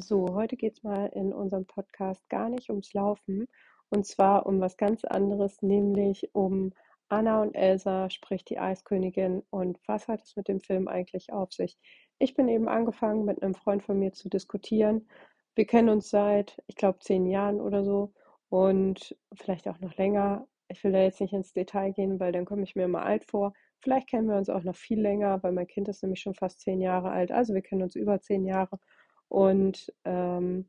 So, heute geht es mal in unserem Podcast gar nicht ums Laufen und zwar um was ganz anderes, nämlich um Anna und Elsa, sprich die Eiskönigin und was hat es mit dem Film eigentlich auf sich? Ich bin eben angefangen, mit einem Freund von mir zu diskutieren. Wir kennen uns seit, ich glaube, zehn Jahren oder so und vielleicht auch noch länger. Ich will da jetzt nicht ins Detail gehen, weil dann komme ich mir immer alt vor. Vielleicht kennen wir uns auch noch viel länger, weil mein Kind ist nämlich schon fast zehn Jahre alt. Also wir kennen uns über zehn Jahre. Und ähm,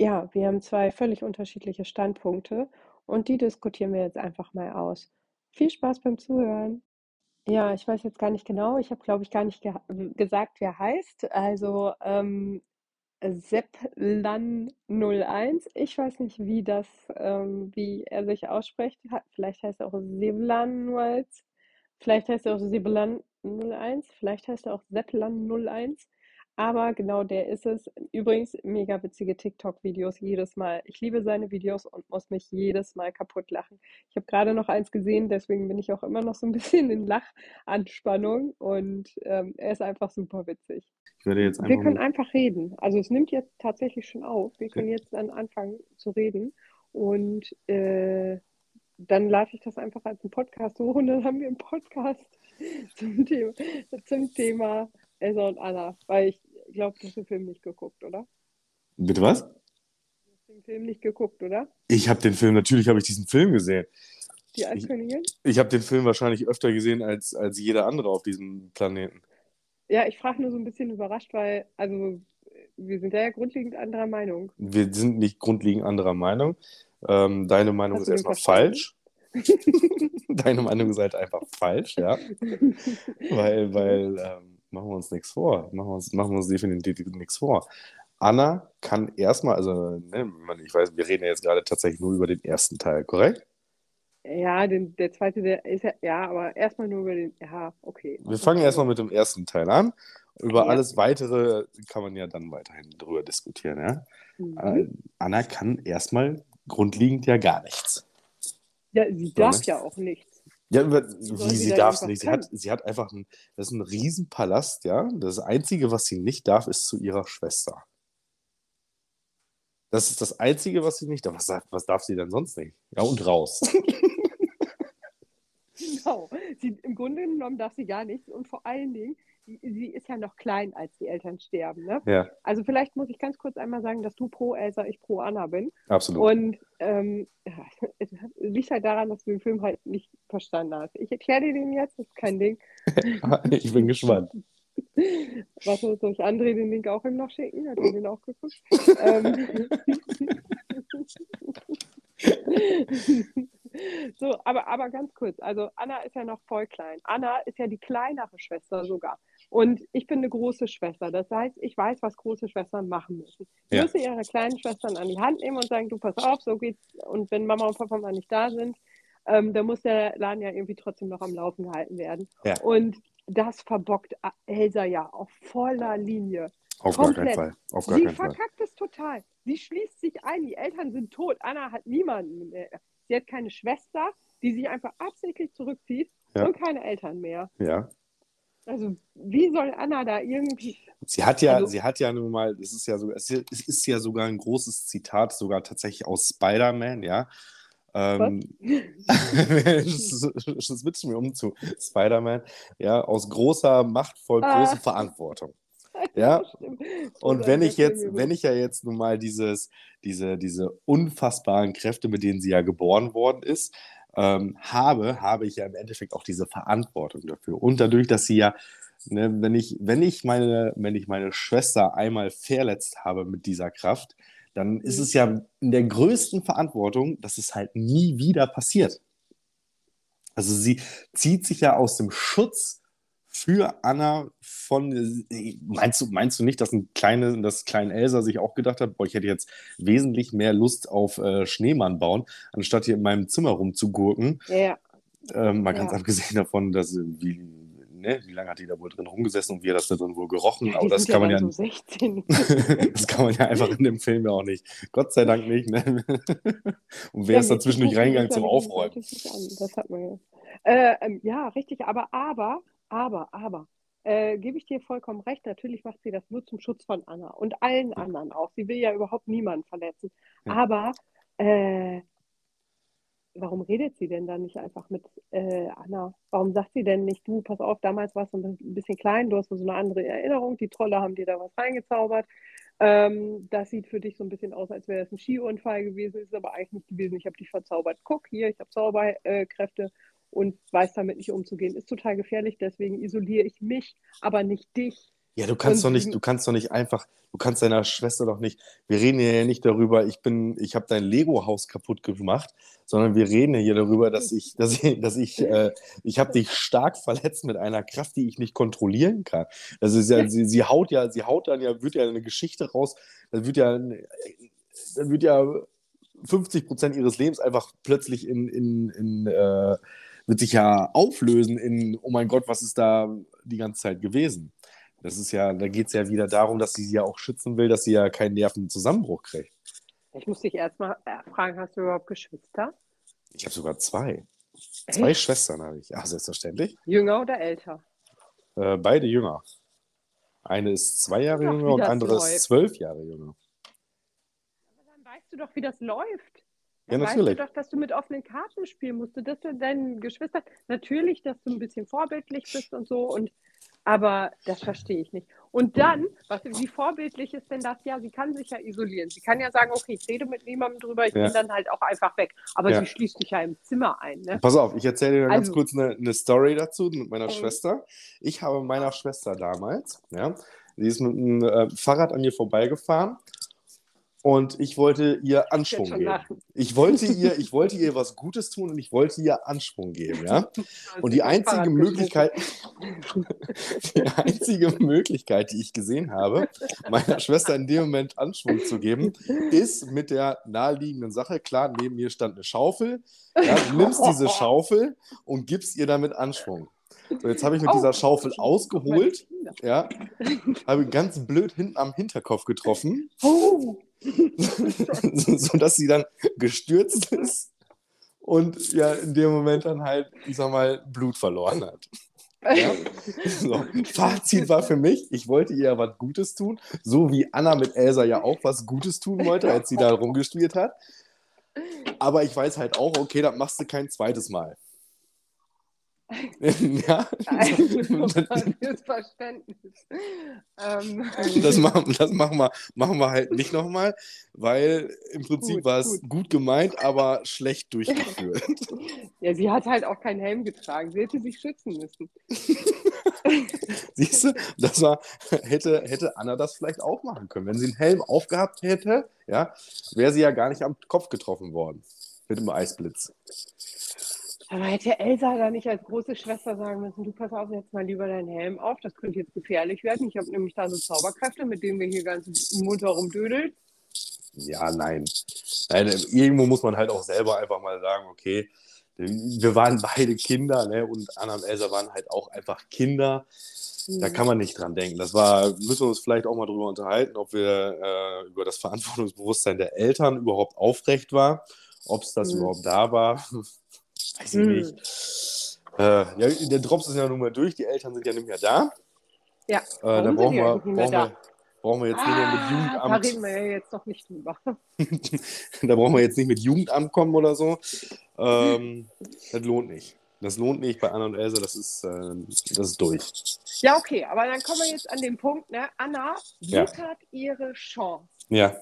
ja, wir haben zwei völlig unterschiedliche Standpunkte und die diskutieren wir jetzt einfach mal aus. Viel Spaß beim Zuhören. Ja, ich weiß jetzt gar nicht genau. Ich habe, glaube ich, gar nicht ge gesagt, wer heißt. Also ähm, Sepplan01. Ich weiß nicht, wie das, ähm, wie er sich ausspricht. Vielleicht heißt er auch Sevlan Vielleicht heißt er auch Seblan 01. Vielleicht heißt er auch Sepplan 01. Aber genau der ist es. Übrigens, mega witzige TikTok-Videos jedes Mal. Ich liebe seine Videos und muss mich jedes Mal kaputt lachen. Ich habe gerade noch eins gesehen, deswegen bin ich auch immer noch so ein bisschen in Lachanspannung und ähm, er ist einfach super witzig. Ich werde jetzt einfach Wir können einfach reden. Also es nimmt jetzt tatsächlich schon auf. Wir können jetzt dann anfangen zu reden und äh, dann lade ich das einfach als einen Podcast hoch und dann haben wir einen Podcast zum Thema, zum Thema Elsa und Anna, weil ich glaube, du hast den Film nicht geguckt, oder? Bitte was? Du hast den Film nicht geguckt, oder? Ich habe den Film, natürlich habe ich diesen Film gesehen. Die Eiskönigin? Ich, ich habe den Film wahrscheinlich öfter gesehen als, als jeder andere auf diesem Planeten. Ja, ich frage nur so ein bisschen überrascht, weil, also, wir sind ja grundlegend anderer Meinung. Wir sind nicht grundlegend anderer Meinung. Ähm, deine Meinung Hast ist erstmal falsch. deine Meinung ist halt einfach falsch, ja. weil, weil, ähm, machen wir uns nichts vor. Machen wir uns, machen wir uns definitiv nichts vor. Anna kann erstmal, also ne, ich weiß, wir reden ja jetzt gerade tatsächlich nur über den ersten Teil, korrekt? Ja, den, der zweite, der ist ja, ja, aber erstmal nur über den, ja, okay. Wir fangen erstmal mit dem ersten Teil an. Über ja. alles weitere kann man ja dann weiterhin drüber diskutieren, ja. Mhm. Anna kann erstmal grundlegend ja gar nichts. Ja, sie darf so, ne? ja auch nichts. Ja, wie sie darf es nicht. Sie hat, sie hat einfach ein, das ist ein Riesenpalast, ja. Das Einzige, was sie nicht darf, ist zu ihrer Schwester. Das ist das Einzige, was sie nicht darf. Was, was darf sie denn sonst nicht? Ja, und raus. genau. Sie, Im Grunde genommen darf sie gar nichts. Und vor allen Dingen, sie ist ja noch klein, als die Eltern sterben. Ne? Ja. Also vielleicht muss ich ganz kurz einmal sagen, dass du pro Elsa, ich pro Anna bin. Absolut. Und ähm, es liegt halt daran, dass du den Film halt nicht verstanden hast. Ich erkläre dir den jetzt, das ist kein Ding. ich bin gespannt. Was soll ich André den Link auch ihm noch schicken? Hat er den auch geguckt? ähm. So, aber, aber ganz kurz, also Anna ist ja noch voll klein. Anna ist ja die kleinere Schwester sogar. Und ich bin eine große Schwester. Das heißt, ich weiß, was große Schwestern machen müssen. Sie ja. müssen ihre kleinen Schwestern an die Hand nehmen und sagen, du pass auf, so geht's. Und wenn Mama und Papa mal nicht da sind, ähm, dann muss der Laden ja irgendwie trotzdem noch am Laufen gehalten werden. Ja. Und das verbockt Elsa ja auf voller Linie. Auf Komplett. gar keinen Fall. Auf gar Sie keinen verkackt Fall. es total. Sie schließt sich ein, die Eltern sind tot. Anna hat niemanden mehr. Sie hat keine Schwester, die sich einfach absichtlich zurückzieht ja. und keine Eltern mehr. Ja. Also wie soll Anna da irgendwie. Sie hat ja, also, sie hat ja nun mal, es ist ja so, es ist ja sogar ein großes Zitat, sogar tatsächlich aus Spider-Man, ja. Ähm, das switchen wir um zu Spider-Man, ja, aus großer Macht folgt ah. große Verantwortung. Ja, und wenn ich jetzt, wenn ich ja jetzt nun mal dieses, diese, diese unfassbaren Kräfte, mit denen sie ja geboren worden ist, ähm, habe, habe ich ja im Endeffekt auch diese Verantwortung dafür. Und dadurch, dass sie ja, ne, wenn, ich, wenn, ich meine, wenn ich meine Schwester einmal verletzt habe mit dieser Kraft, dann ist es ja in der größten Verantwortung, dass es halt nie wieder passiert. Also sie zieht sich ja aus dem Schutz für Anna von. Meinst du, meinst du nicht, dass ein kleine, dass klein Elsa sich auch gedacht hat, boah, ich hätte jetzt wesentlich mehr Lust auf äh, Schneemann bauen, anstatt hier in meinem Zimmer rumzugurken? Ja. Ähm, mal ja. ganz abgesehen davon, dass wie, ne, wie lange hat die da wohl drin rumgesessen und wie hat das da drin wohl gerochen? Ja, Aber das kann man ja. So 16. das kann man ja einfach in dem Film ja auch nicht. Gott sei Dank nicht. Ne? und wer ist da zwischendurch reingegangen zum Aufräumen? Das hat man ja. Äh, ähm, ja, richtig, aber, aber aber, aber, äh, gebe ich dir vollkommen recht. Natürlich macht sie das nur zum Schutz von Anna und allen anderen auch. Sie will ja überhaupt niemanden verletzen. Ja. Aber äh, warum redet sie denn dann nicht einfach mit äh, Anna? Warum sagt sie denn nicht, du, pass auf, damals warst du ein bisschen klein, du hast so eine andere Erinnerung, die Trolle haben dir da was reingezaubert. Ähm, das sieht für dich so ein bisschen aus, als wäre es ein Skiunfall gewesen, ist aber eigentlich nicht gewesen. Ich habe dich verzaubert. Guck hier, ich habe Zauberkräfte und weiß damit nicht umzugehen. Ist total gefährlich, deswegen isoliere ich mich, aber nicht dich. Ja, du kannst und, doch nicht, du kannst doch nicht einfach, du kannst deiner Schwester doch nicht, wir reden ja nicht darüber, ich bin, ich habe dein Lego-Haus kaputt gemacht, sondern wir reden hier darüber, dass ich, dass ich, dass ich, äh, ich habe dich stark verletzt mit einer Kraft, die ich nicht kontrollieren kann. Das ist ja, sie, sie haut ja, sie haut dann ja, wird ja eine Geschichte raus, da wird ja, da wird ja 50 Prozent ihres Lebens einfach plötzlich in, in, in äh, wird sich ja auflösen in, oh mein Gott, was ist da die ganze Zeit gewesen? Das ist ja, da geht es ja wieder darum, dass sie sie ja auch schützen will, dass sie ja keinen Nervenzusammenbruch kriegt. Ich muss dich erstmal äh, fragen, hast du überhaupt Geschwister? Ich habe sogar zwei. Echt? Zwei Schwestern habe ich. Ja, selbstverständlich. Jünger oder älter? Äh, beide jünger. Eine ist zwei Jahre Ach, jünger und andere läuft. ist zwölf Jahre jünger. Aber dann weißt du doch, wie das läuft. Ja, natürlich. Weißt du doch, dass du mit offenen Karten spielen musst, dass du deinen Geschwistern, natürlich, dass du ein bisschen vorbildlich bist und so und aber das verstehe ich nicht. Und dann, was, wie vorbildlich ist denn das? Ja, sie kann sich ja isolieren. Sie kann ja sagen, okay, ich rede mit niemandem drüber, ich ja. bin dann halt auch einfach weg. Aber ja. sie schließt sich ja im Zimmer ein. Ne? Pass auf, ich erzähle dir also, ganz kurz eine, eine, Story dazu mit meiner mhm. Schwester. Ich habe meiner Schwester damals, ja, sie ist mit einem äh, Fahrrad an mir vorbeigefahren und ich wollte ihr Anschwung geben. Ich wollte ihr, ich wollte ihr was Gutes tun und ich wollte ihr Anschwung geben, ja. Und die einzige Möglichkeit, die einzige Möglichkeit, die ich gesehen habe, meiner Schwester in dem Moment Anschwung zu geben, ist mit der naheliegenden Sache. Klar, neben mir stand eine Schaufel. Ja, du nimmst diese Schaufel und gibst ihr damit Anschwung. So, jetzt habe ich mit oh, dieser Schaufel ausgeholt, ja, habe ganz blöd hinten am Hinterkopf getroffen. Oh. sodass sie dann gestürzt ist und ja in dem Moment dann halt, ich sag mal, Blut verloren hat. Ja? So. Fazit war für mich, ich wollte ihr was Gutes tun, so wie Anna mit Elsa ja auch was Gutes tun wollte, als sie da rumgespielt hat. Aber ich weiß halt auch, okay, das machst du kein zweites Mal. ja. Verständnis. Ähm. Das, machen, das machen, wir, machen wir halt nicht nochmal, weil im Prinzip gut, war es gut. gut. gemeint, aber schlecht durchgeführt. Ja, sie hat halt auch keinen Helm getragen. Sie hätte sich schützen müssen. Siehst du, das war, hätte, hätte Anna das vielleicht auch machen können. Wenn sie einen Helm aufgehabt hätte, ja, wäre sie ja gar nicht am Kopf getroffen worden mit dem Eisblitz. Aber hätte Elsa da nicht als große Schwester sagen müssen, du pass auf, jetzt mal lieber deinen Helm auf, das könnte jetzt gefährlich werden. Ich habe nämlich da so Zauberkräfte, mit denen wir hier ganz munter rumdödeln. Ja, nein. nein. Irgendwo muss man halt auch selber einfach mal sagen, okay, wir waren beide Kinder, ne? Und Anna und Elsa waren halt auch einfach Kinder. Da mhm. kann man nicht dran denken. Das war, müssen wir uns vielleicht auch mal drüber unterhalten, ob wir äh, über das Verantwortungsbewusstsein der Eltern überhaupt aufrecht war, ob es das mhm. überhaupt da war. Weiß ich nicht. Äh, ja, der Drops ist ja nun mal durch, die Eltern sind ja nicht mehr da. Ja, äh, da brauchen wir, brauchen, wir, brauchen wir jetzt ah, nicht mehr mit ah, Jugendamt. Da reden wir ja jetzt noch nicht drüber. da brauchen wir jetzt nicht mit Jugendamt kommen oder so. Ähm, das lohnt nicht. Das lohnt nicht bei Anna und Elsa, das ist, äh, das ist durch. Ja, okay, aber dann kommen wir jetzt an den Punkt, ne? Anna wittert ja. ihre Chance. Ja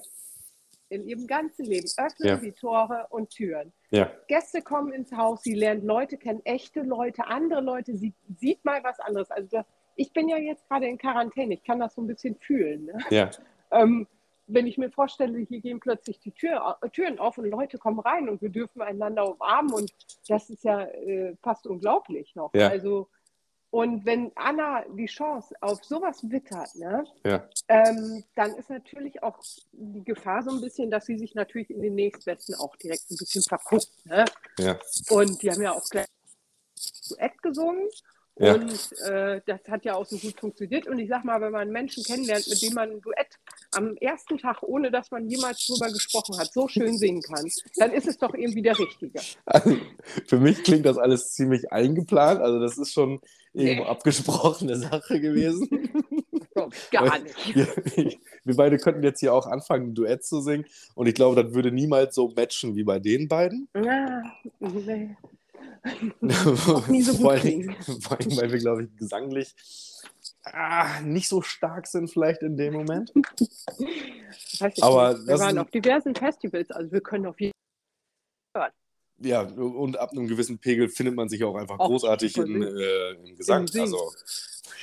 in ihrem ganzen Leben öffnen ja. sie Tore und Türen. Ja. Gäste kommen ins Haus, sie lernt Leute kennen, echte Leute, andere Leute, sie sieht mal was anderes. Also das, ich bin ja jetzt gerade in Quarantäne, ich kann das so ein bisschen fühlen. Ne? Ja. Ähm, wenn ich mir vorstelle, hier gehen plötzlich die Tür, Türen auf und Leute kommen rein und wir dürfen einander umarmen und das ist ja äh, fast unglaublich noch. Ja. Also und wenn Anna die Chance auf sowas wittert, ne, ja. ähm, dann ist natürlich auch die Gefahr so ein bisschen, dass sie sich natürlich in den nächstbesten auch direkt ein bisschen verguckt. Ne? Ja. Und die haben ja auch gleich Duett gesungen. Ja. Und äh, das hat ja auch so gut funktioniert. Und ich sag mal, wenn man Menschen kennenlernt, mit dem man ein Duett am ersten Tag, ohne dass man jemals drüber gesprochen hat, so schön singen kann, dann ist es doch irgendwie der Richtige. Also, für mich klingt das alles ziemlich eingeplant. Also das ist schon irgendwo abgesprochene Sache gewesen. Gar nicht. Wir, wir, beide könnten jetzt hier auch anfangen, ein Duett zu singen. Und ich glaube, das würde niemals so matchen wie bei den beiden. Ja, nee. Auch nie so gut vor, allem, vor allem, weil wir, glaube ich, gesanglich ah, nicht so stark sind, vielleicht in dem Moment. Aber wir waren auf diversen Festivals, also wir können auf jeden Fall ja, und ab einem gewissen Pegel findet man sich auch einfach auch großartig in, äh, im Gesang. Im also,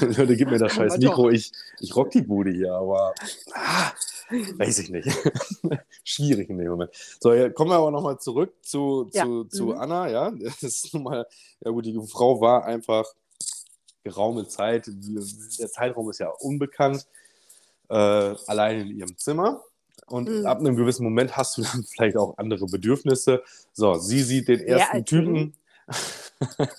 Leute, gib mir das scheiß Mikro, ich, ich rock die Bude hier, aber ah, weiß ich nicht. Schwierig in dem Moment. So, ja, kommen wir aber nochmal zurück zu, ja. zu, zu mhm. Anna, ja. Das ist nun mal, ja gut, die Frau war einfach geraume Zeit, der Zeitraum ist ja unbekannt, äh, allein in ihrem Zimmer. Und mhm. ab einem gewissen Moment hast du dann vielleicht auch andere Bedürfnisse. So, sie sieht den ersten ja, Typen.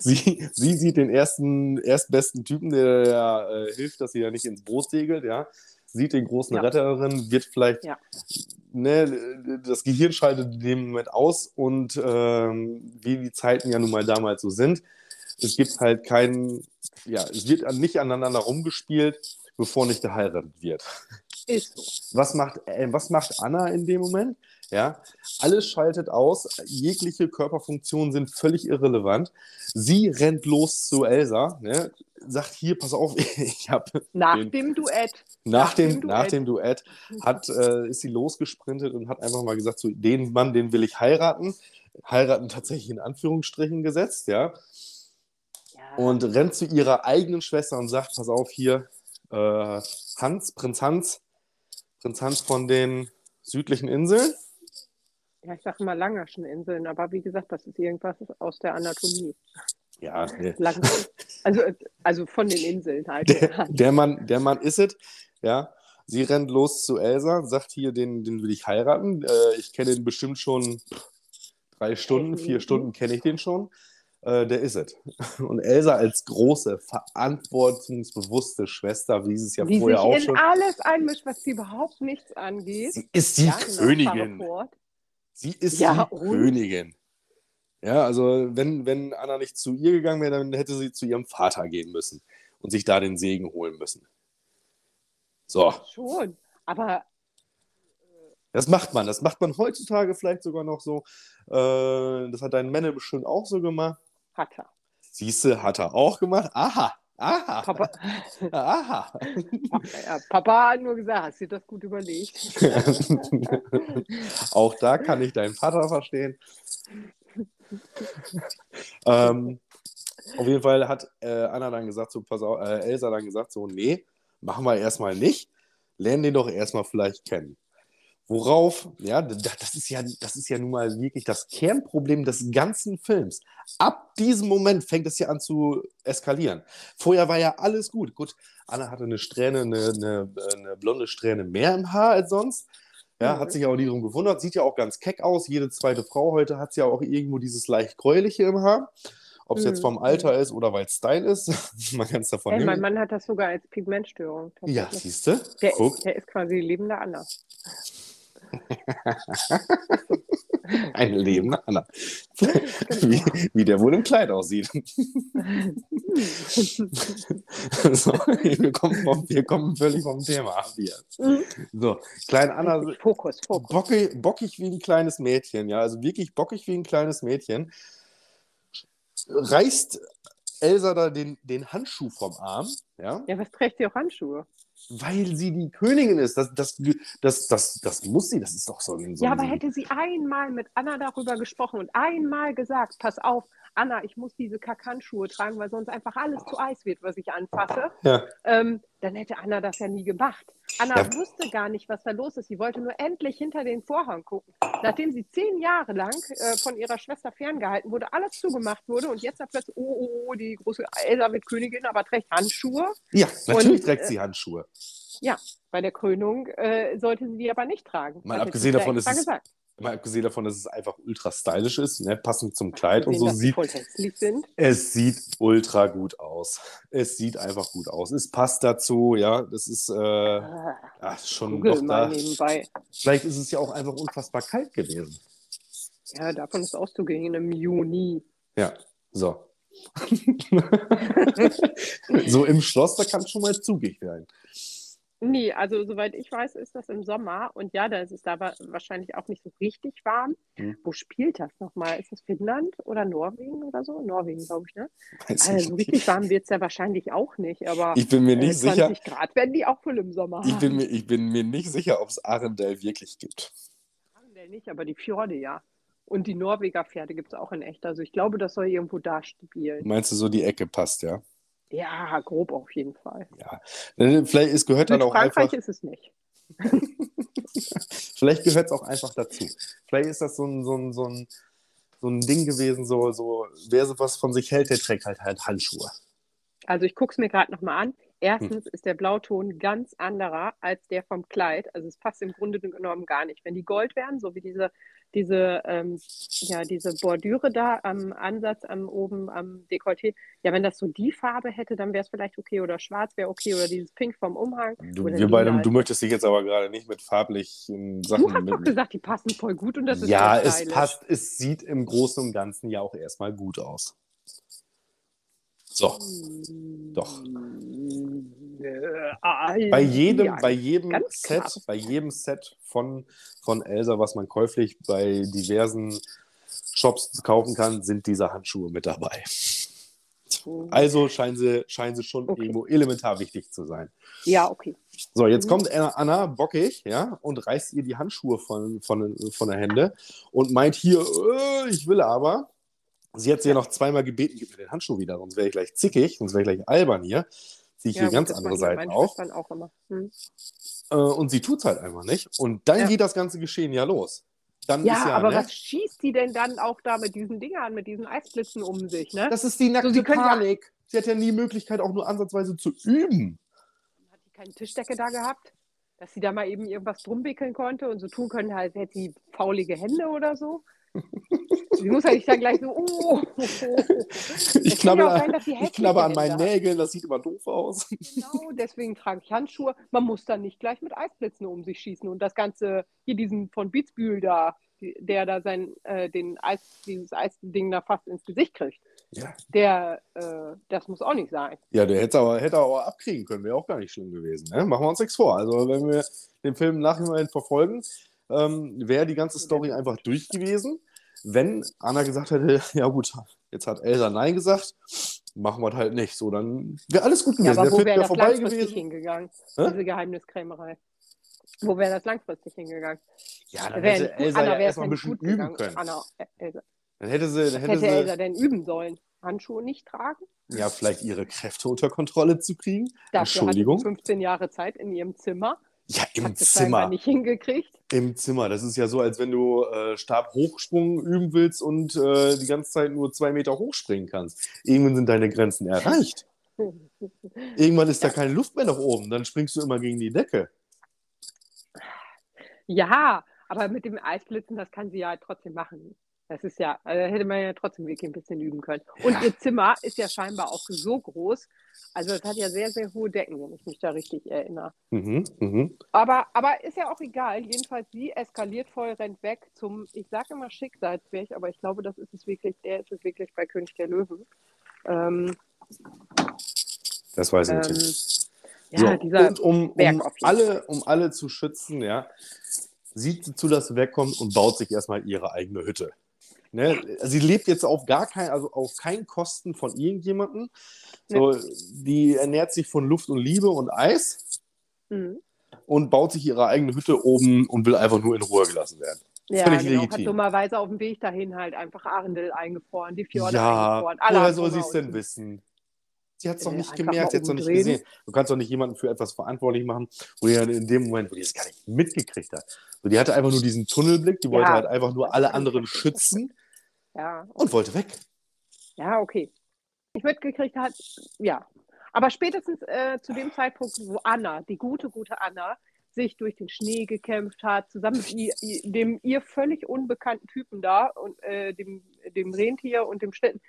sie, sie sieht den ersten, erstbesten Typen, der ja, äh, hilft, dass sie ja nicht ins Boot segelt, ja. Sieht den großen ja. Retterin, wird vielleicht, ja. ne, das Gehirn schaltet in dem Moment aus und ähm, wie die Zeiten ja nun mal damals so sind, es gibt halt keinen, ja, es wird nicht aneinander rumgespielt, bevor nicht geheiratet wird. Ist so. Was macht, äh, was macht Anna in dem Moment? Ja, alles schaltet aus, jegliche Körperfunktionen sind völlig irrelevant. Sie rennt los zu Elsa, ne, sagt hier, pass auf, ich habe. Nach den, dem Duett. Nach, nach dem, dem, Duett. nach dem Duett hat, äh, ist sie losgesprintet und hat einfach mal gesagt, so, den Mann, den will ich heiraten. Heiraten tatsächlich in Anführungsstrichen gesetzt, ja. Und rennt zu ihrer eigenen Schwester und sagt, pass auf, hier, äh, Hans, Prinz Hans, Prinz Hans von den südlichen Inseln. Ja, ich sage mal Langerschen Inseln, aber wie gesagt, das ist irgendwas aus der Anatomie. Ja, nee. also, also von den Inseln halt. Der, der, Mann, der Mann ist es, ja. Sie rennt los zu Elsa, sagt hier, den, den will ich heiraten. Äh, ich kenne den bestimmt schon drei Stunden, vier Stunden kenne ich den schon äh, der ist es. Und Elsa als große, verantwortungsbewusste Schwester, wie sie es ja die vorher auch schon... Die sich in alles einmischt, was sie überhaupt nichts angeht. Sie ist die ja, genau, Königin. Sie ist ja, die und? Königin. Ja, also wenn, wenn Anna nicht zu ihr gegangen wäre, dann hätte sie zu ihrem Vater gehen müssen und sich da den Segen holen müssen. So. Schon, aber das macht man. Das macht man heutzutage vielleicht sogar noch so. Äh, das hat dein Männer bestimmt auch so gemacht. Hat er. Siehste, hat er auch gemacht. Aha. Aha. Papa. Aha. Ja, Papa hat nur gesagt, hast du das gut überlegt? auch da kann ich deinen Vater verstehen. ähm, auf jeden Fall hat äh, Anna dann gesagt, so, pass auf, äh, Elsa dann gesagt, so, nee, machen wir erstmal nicht. Lernen den doch erstmal vielleicht kennen. Worauf, ja, das ist ja, das ist ja nun mal wirklich das Kernproblem des ganzen Films. Ab diesem Moment fängt es ja an zu eskalieren. Vorher war ja alles gut. Gut, Anna hatte eine Strähne, eine, eine, eine blonde Strähne mehr im Haar als sonst. Ja, mhm. hat sich auch nie drum gewundert. Sieht ja auch ganz keck aus. Jede zweite Frau heute hat ja auch irgendwo dieses leicht gräuliche im Haar. Ob es mhm. jetzt vom Alter ist oder weil es Style ist, man kann es davon hey, Mein Mann hat das sogar als Pigmentstörung. Ja, siehst du? Der, der, ist quasi lebende Anna. Ein Leben Anna. Wie, wie, der wohl im Kleid aussieht. so, wir, kommen vom, wir kommen völlig vom Thema ab hier. So, klein Anna. Fokus, Fokus. Bockig, bockig wie ein kleines Mädchen, ja, also wirklich bockig wie ein kleines Mädchen. Reißt Elsa da den, den Handschuh vom Arm. Ja, ja was trägt sie auch Handschuhe? Weil sie die Königin ist. Das, das, das, das, das muss sie, das ist doch so ein. So ja, aber hätte sie einmal mit Anna darüber gesprochen und einmal gesagt, pass auf, Anna, ich muss diese Kakannschuhe tragen, weil sonst einfach alles zu Eis wird, was ich anfasse. Ja. Ähm, dann hätte Anna das ja nie gemacht. Anna ja. wusste gar nicht, was da los ist. Sie wollte nur endlich hinter den Vorhang gucken. Nachdem sie zehn Jahre lang äh, von ihrer Schwester ferngehalten wurde, alles zugemacht wurde und jetzt plötzlich, oh, oh, oh, die große Elisabeth-Königin aber trägt Handschuhe. Ja, natürlich und, trägt äh, sie Handschuhe. Ja, bei der Krönung äh, sollte sie die aber nicht tragen. Mal abgesehen davon ist es, Mal abgesehen davon, dass es einfach ultra stylisch ist, ne? passend zum Kleid und so. Sieht, es sieht ultra gut aus. Es sieht einfach gut aus. Es passt dazu, ja. Das ist äh, Ah, ja, schon Google noch da. nebenbei. Vielleicht ist es ja auch einfach unfassbar kalt gewesen. Ja, davon ist auszugehen im Juni. Ja, so. so im Schloss, da kann es schon mal zugig sein. Nee, also soweit ich weiß, ist das im Sommer. Und ja, da ist es da wa- wahrscheinlich auch nicht so richtig warm. Hm. Wo spielt das nochmal? Ist das Finnland oder Norwegen oder so? Norwegen, glaube ich, ne? Weiß Also so richtig warm wird es ja wahrscheinlich auch nicht, aber Ich bin mir äh, nicht 20 sicher. Grad werden die auch wohl im Sommer Ich bin haben. mir, ich bin mir nicht sicher, ob es Arendelle wirklich gibt. Arendelle nicht, aber die Fjorde ja. Und die Norweger Pferde gibt es auch in echt. Also ich glaube, das soll irgendwo da spielen. Meinst du, so die Ecke passt, ja? Ja, grob auf jeden Fall. Ja. Äh, Vielleicht es gehört dann auch Südfrankreich einfach, ist es nicht. vielleicht gehört es auch einfach dazu. Vielleicht ist das so ein, so ein, so ein, so ein Ding gewesen, so, so, wer sowas von sich hält, der trägt halt halt Handschuhe. Also ich gucke es mir gerade nochmal an. Hm. Erstens ist der Blauton ganz anderer als der vom Kleid. Also es passt im Grunde genommen gar nicht. Wenn die Gold wären, so wie diese, diese, ähm, ja, diese Bordüre da am Ansatz, am oben am Dekolleté, ja, wenn das so die Farbe hätte, dann wäre es vielleicht okay. Oder schwarz wäre okay. Oder dieses Pink vom Umhang. Du, wir beide, lila. du möchtest dich jetzt aber gerade nicht mit farblichen Du Sachen. hast mit, doch gesagt, die passen voll gut und das ist ja, es passt, es sieht im Großen und Ganzen ja auch erstmal gut aus. So, Doch. Äh, bei jedem, ja, bei jedem Set, krass. bei jedem Set von, von Elsa, was man käuflich bei diversen Shops kaufen kann, sind diese Handschuhe mit dabei. Also scheinen sie, scheinen sie schon Okay. irgendwo elementar wichtig zu sein. Ja, okay. So, jetzt Mhm. kommt Anna, Anna bockig, ja, und reißt ihr die Handschuhe von, von, von der Hände und meint hier, äh, ich will aber. Sie hat sie ja noch zweimal gebeten, gib mir den Handschuh wieder, sonst wäre ich gleich zickig, sonst wäre ich gleich albern hier. Ziehe ich Ja, hier ganz andere Seiten auf. Auch immer. Hm. Äh, und sie tut es halt einfach nicht. Und dann Ja. geht das ganze Geschehen ja los. Dann Ja, ist ja, aber ne, was schießt die denn dann auch da mit diesen Dingern, mit diesen Eisblitzen um sich, ne? das ist die nackte sie können ja- Panik. Sie hat ja nie Möglichkeit, auch nur ansatzweise zu üben. Hat die keine Tischdecke da gehabt? Dass sie da mal eben irgendwas drum wickeln konnte und so tun können, als hätte sie faulige Hände oder so? Sie muss ja nicht dann gleich so, oh. Ich kann ja auch knabber, sein, ich knabber an meinen. Nägeln, das sieht immer doof aus. Genau, deswegen trage ich Handschuhe. Man muss dann nicht gleich mit Eisblitzen um sich schießen und das Ganze, hier diesen von Beatsbühl da, der da sein, äh, den Eis, dieses Eisding da fast ins Gesicht kriegt. Ja, Der, äh, das muss auch nicht sein. ja der hätte aber, hätte aber abkriegen können, wäre auch gar nicht schlimm gewesen. Ne? Machen wir uns nichts vor. Also, wenn wir den Film nachher verfolgen, ähm, wäre die ganze Story einfach durch gewesen. Wenn Anna gesagt hätte, ja gut, jetzt hat Elsa Nein gesagt, machen wir halt nicht. So, dann wäre alles gut Ja, gewesen. aber Der wo wäre das vorbei langfristig gewesen. hingegangen? Hä? Diese Geheimniskrämerei. Wo wäre das langfristig hingegangen? Ja, dann hätte Elsa Anna ja wäre es erstmal ein bisschen üben gegangen. können. Anna, äh, Elsa. Dann hätte sie, dann hätte hätte sie Elsa denn üben sollen? Handschuhe nicht tragen? ja vielleicht ihre Kräfte unter Kontrolle zu kriegen. Dafür hatte sie Entschuldigung. 15 Jahre Zeit in ihrem Zimmer. Ja, im scheinbar Zimmer. nicht hingekriegt. Im Zimmer. Das ist ja so, als wenn du äh, Stabhochsprung üben willst und äh, die ganze Zeit nur zwei Meter hochspringen kannst. Irgendwann sind deine Grenzen erreicht. Irgendwann ist da keine Luft mehr nach oben. Dann springst du immer gegen die Decke. Ja, aber mit dem Eisblitzen, das kann sie ja trotzdem machen. Das ist ja, also da hätte man ja trotzdem wirklich ein bisschen üben können. Und Ja. ihr Zimmer ist ja scheinbar auch so groß. Also es hat ja sehr, sehr hohe Decken, wenn ich mich da richtig erinnere. Mhm, mhm. Aber, aber ist ja auch egal. Jedenfalls, sie eskaliert voll, rennt weg zum, ich sage immer Schicksalsberg, aber ich glaube, das ist es wirklich, der ist es wirklich bei König der Löwen. Ähm, Das weiß ich ähm, nicht. ja, so, dieser und um, Berg um, alle, um alle zu schützen, ja, sieht sie zu, dass sie wegkommt und baut sich erstmal ihre eigene Hütte. Ne? Sie lebt jetzt auf gar kein, also auf keinen Kosten von irgendjemandem. So, Die ernährt sich von Luft und Liebe und Eis Mhm. und baut sich ihre eigene Hütte oben und will einfach nur in Ruhe gelassen werden. Ja, Völlig genau. Hat legitim. dummerweise auf dem Weg dahin halt einfach Arendel eingefroren, die Fjorde ja, eingefroren. Alle woher soll sie es denn wissen? Sie hat es doch Äh, nicht gemerkt, sie hat es doch nicht gesehen. Du kannst doch nicht jemanden für etwas verantwortlich machen, wo die ja in dem Moment, wo die es gar nicht mitgekriegt hat. So, die hatte einfach nur diesen Tunnelblick, die wollte Ja, halt einfach nur alle anderen schützen Ja, und wollte weg. ja, okay. Ich mitgekriegt hat, ja. Aber spätestens äh, zu dem Zeitpunkt, wo Anna, die gute, gute Anna, sich durch den Schnee gekämpft hat, zusammen mit ihr, dem ihr völlig unbekannten Typen da und äh, dem, dem Rentier und dem Schlitten.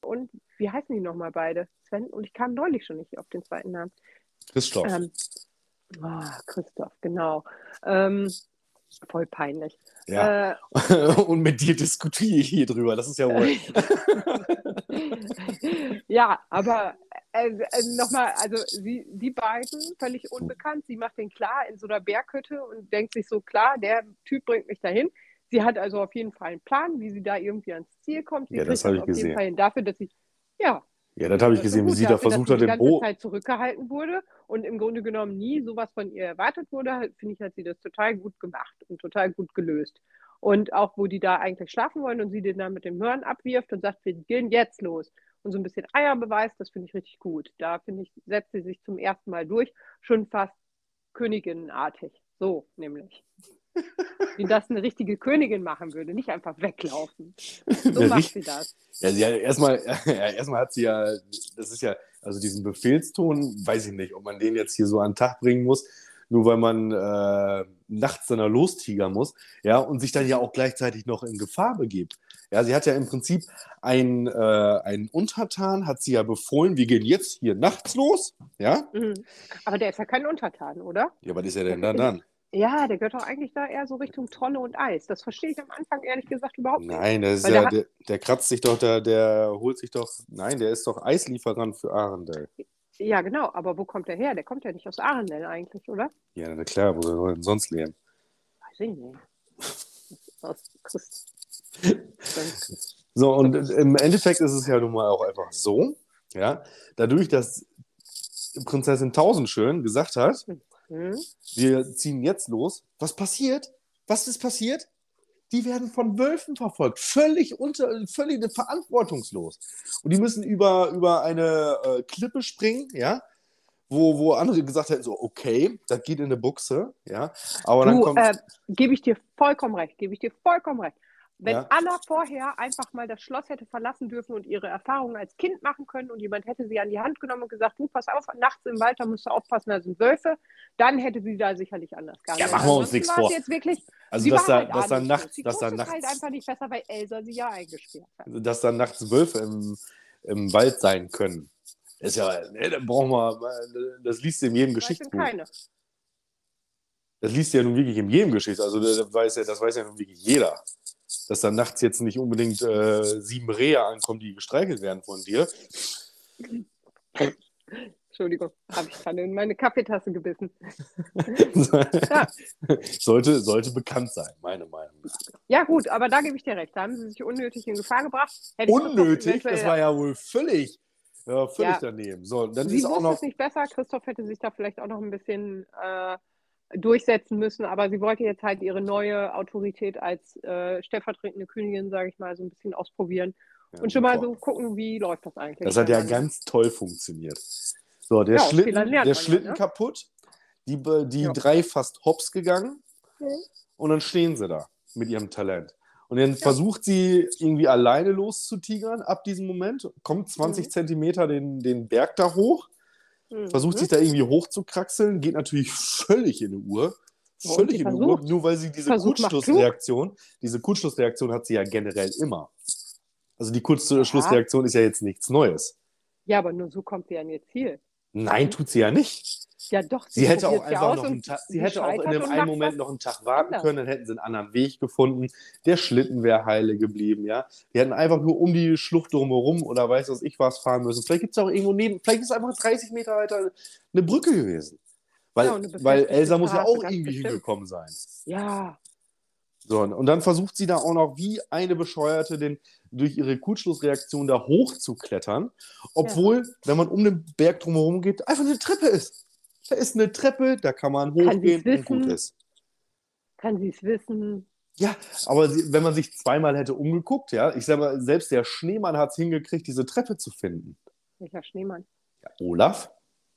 Und wie heißen die nochmal beide? Sven und ich kam neulich schon nicht auf den zweiten Namen. Christoph. Ähm, oh, Christoph, genau. Ähm, voll peinlich. Ja. Äh, und mit dir diskutiere ich hier drüber. Das ist ja wohl. ja, aber äh, äh, nochmal, also sie, die beiden, völlig unbekannt, sie macht den klar in so einer Berghütte und denkt sich so, klar, der Typ bringt mich dahin. Sie hat also auf jeden Fall einen Plan, wie sie da irgendwie ans Ziel kommt. Sie ja, das habe ich auf gesehen. jeden Fall dafür, dass sie, ja. Ja, das habe ich gesehen, wie sie da versucht hat, den Boot. Zeit zurückgehalten wurde und im Grunde genommen nie sowas von ihr erwartet wurde, finde ich, hat sie das total gut gemacht und total gut gelöst. Und auch, wo die da eigentlich schlafen wollen und sie den dann mit dem Hören abwirft und sagt, wir gehen jetzt los und so ein bisschen Eier beweist, das finde ich richtig gut. Da finde ich, setzt sie sich zum ersten Mal durch, schon fast königinnenartig. So nämlich. Wie das eine richtige Königin machen würde, nicht einfach weglaufen. So macht sie das. Ja, sie hat erstmal, ja, erstmal hat sie ja, das ist ja, also diesen Befehlston, weiß ich nicht, ob man den jetzt hier so an den Tag bringen muss, nur weil man äh, nachts dann da lostigern muss, ja, und sich dann ja auch gleichzeitig noch in Gefahr begibt. Ja, sie hat ja im Prinzip einen, äh, einen Untertan, hat sie ja befohlen, wir gehen jetzt hier nachts los, ja. Mhm. Aber der ist ja kein Untertan, oder? Ja, was ist er denn dann dann? Ja, der gehört doch eigentlich da eher so Richtung Tonne und Eis. Das verstehe ich am Anfang ehrlich gesagt überhaupt nicht. Nein, der, ist ja, der, der, kratzt sich doch, der, der holt sich doch, nein, der ist doch Eislieferant für Arendelle. Ja, genau, aber wo kommt der her? Der kommt ja nicht aus Arendelle eigentlich, oder? Ja, na klar, wo soll er denn sonst leben? Weiß ich nicht. aus Christ so, und im Endeffekt ist es ja nun mal auch einfach so, ja, dadurch, dass Prinzessin Tausendschön gesagt hat, mhm. wir ziehen jetzt los, was passiert? Was ist passiert? Die werden von Wölfen verfolgt, völlig unter, völlig verantwortungslos. Und die müssen über, über eine äh, Klippe springen, ja, wo, wo andere gesagt hätten, so, okay, das geht in eine Buchse, ja. Aber dann kommt. Äh, gebe ich dir vollkommen recht, gebe ich dir vollkommen recht. Wenn ja. Anna vorher einfach mal das Schloss hätte verlassen dürfen und ihre Erfahrungen als Kind machen können und jemand hätte sie an die Hand genommen und gesagt, du pass auf, nachts im Wald, da musst du aufpassen, da sind Wölfe, dann hätte sie da sicherlich anders gehandelt. Ja, machen wir uns nichts vor. Jetzt wirklich, also, dass da, halt dass da nachts, dass da nachts, halt einfach nicht besser, weil Elsa sie ja eingesperrt hat. Dass da nachts Wölfe im, im Wald sein können. Ist ja, ne, da brauchen wir, das liest du in jedem Geschichtsbuch. Keine. Das liest du ja nun wirklich in jedem Geschichts, also das weiß ja, das weiß ja nun wirklich jeder dass da nachts jetzt nicht unbedingt äh, sieben Rehe ankommen, die gestreichelt werden von dir. Entschuldigung, habe ich gerade in meine Kaffeetasse gebissen. ja. sollte, sollte bekannt sein, meine Meinung nach. Ja, gut, aber da gebe ich dir recht. Da haben sie sich unnötig in Gefahr gebracht. Hätte unnötig? Das war ja wohl völlig, ja, völlig ja. daneben. So, dann sie ist auch noch. es nicht besser. Christoph hätte sich da vielleicht auch noch ein bisschen äh, durchsetzen müssen. Aber sie wollte jetzt halt ihre neue Autorität als äh, stellvertretende Königin, sage ich mal, so ein bisschen ausprobieren. Ja, und schon mal so gucken, wie läuft das eigentlich. Das hat ja ganz toll funktioniert. So, der ja, Schlitten, der Schlitten ja, ne? kaputt, die, die drei fast hops gegangen mhm. und dann stehen sie da mit ihrem Talent. Und dann versucht sie irgendwie alleine loszutigern ab diesem Moment, kommt 20 mhm. Zentimeter den, den Berg da hoch Mhm. Versucht sich da irgendwie hochzukraxeln, geht natürlich völlig in die Uhr. Völlig in die Uhr, nur weil sie diese Versuch Kurzschlussreaktion, diese Kurzschlussreaktion hat sie ja generell immer. Also die Kurzschlussreaktion ja. ist ja jetzt nichts Neues. Ja, aber nur so kommt sie an ihr Ziel. Nein, tut sie ja nicht. Ja, doch. Sie, sie hätte auch einfach noch einen Tag, sie hätte auch in dem einen Moment noch einen Tag warten können, dann hätten sie einen anderen Weg gefunden. Der Schlitten wäre heile geblieben, ja. Die hätten einfach nur um die Schlucht drumherum oder weiß was ich was fahren müssen. Vielleicht gibt es auch irgendwo neben, vielleicht ist es einfach 30 Meter weiter eine Brücke gewesen. Weil, ja, weil Elsa muss ja auch irgendwie hingekommen sein. Ja. So, und dann versucht sie da auch noch wie eine Bescheuerte den, durch ihre Kurzschlussreaktion da hochzuklettern, obwohl, ja. wenn man um den Berg drumherum geht, einfach eine Treppe ist. Da ist eine Treppe, da kann man hochgehen kann und gut ist. Kann sie es wissen? Ja, aber wenn man sich zweimal hätte umgeguckt, ja, ich sag mal, selbst der Schneemann hat es hingekriegt, diese Treppe zu finden. Welcher Schneemann? Ja, Olaf.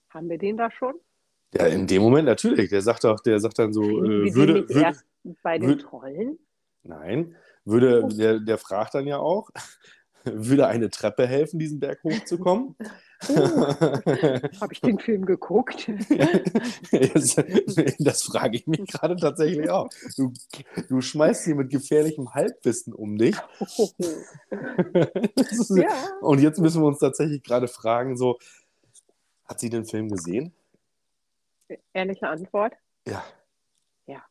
Haben wir den da schon? Ja, in dem Moment natürlich. Der sagt doch, der sagt dann so, äh, würde, würde bei den würde, Trollen? Nein, würde, oh. der, der fragt dann ja auch, würde eine Treppe helfen, diesen Berg hochzukommen. Oh, Habe ich den Film geguckt? das, das frage ich mich gerade tatsächlich auch. Du, du schmeißt hier mit gefährlichem Halbwissen um dich. ist, ja. Und jetzt müssen wir uns tatsächlich gerade fragen, so, hat sie den Film gesehen? Ehrliche Antwort? Ja. Ja.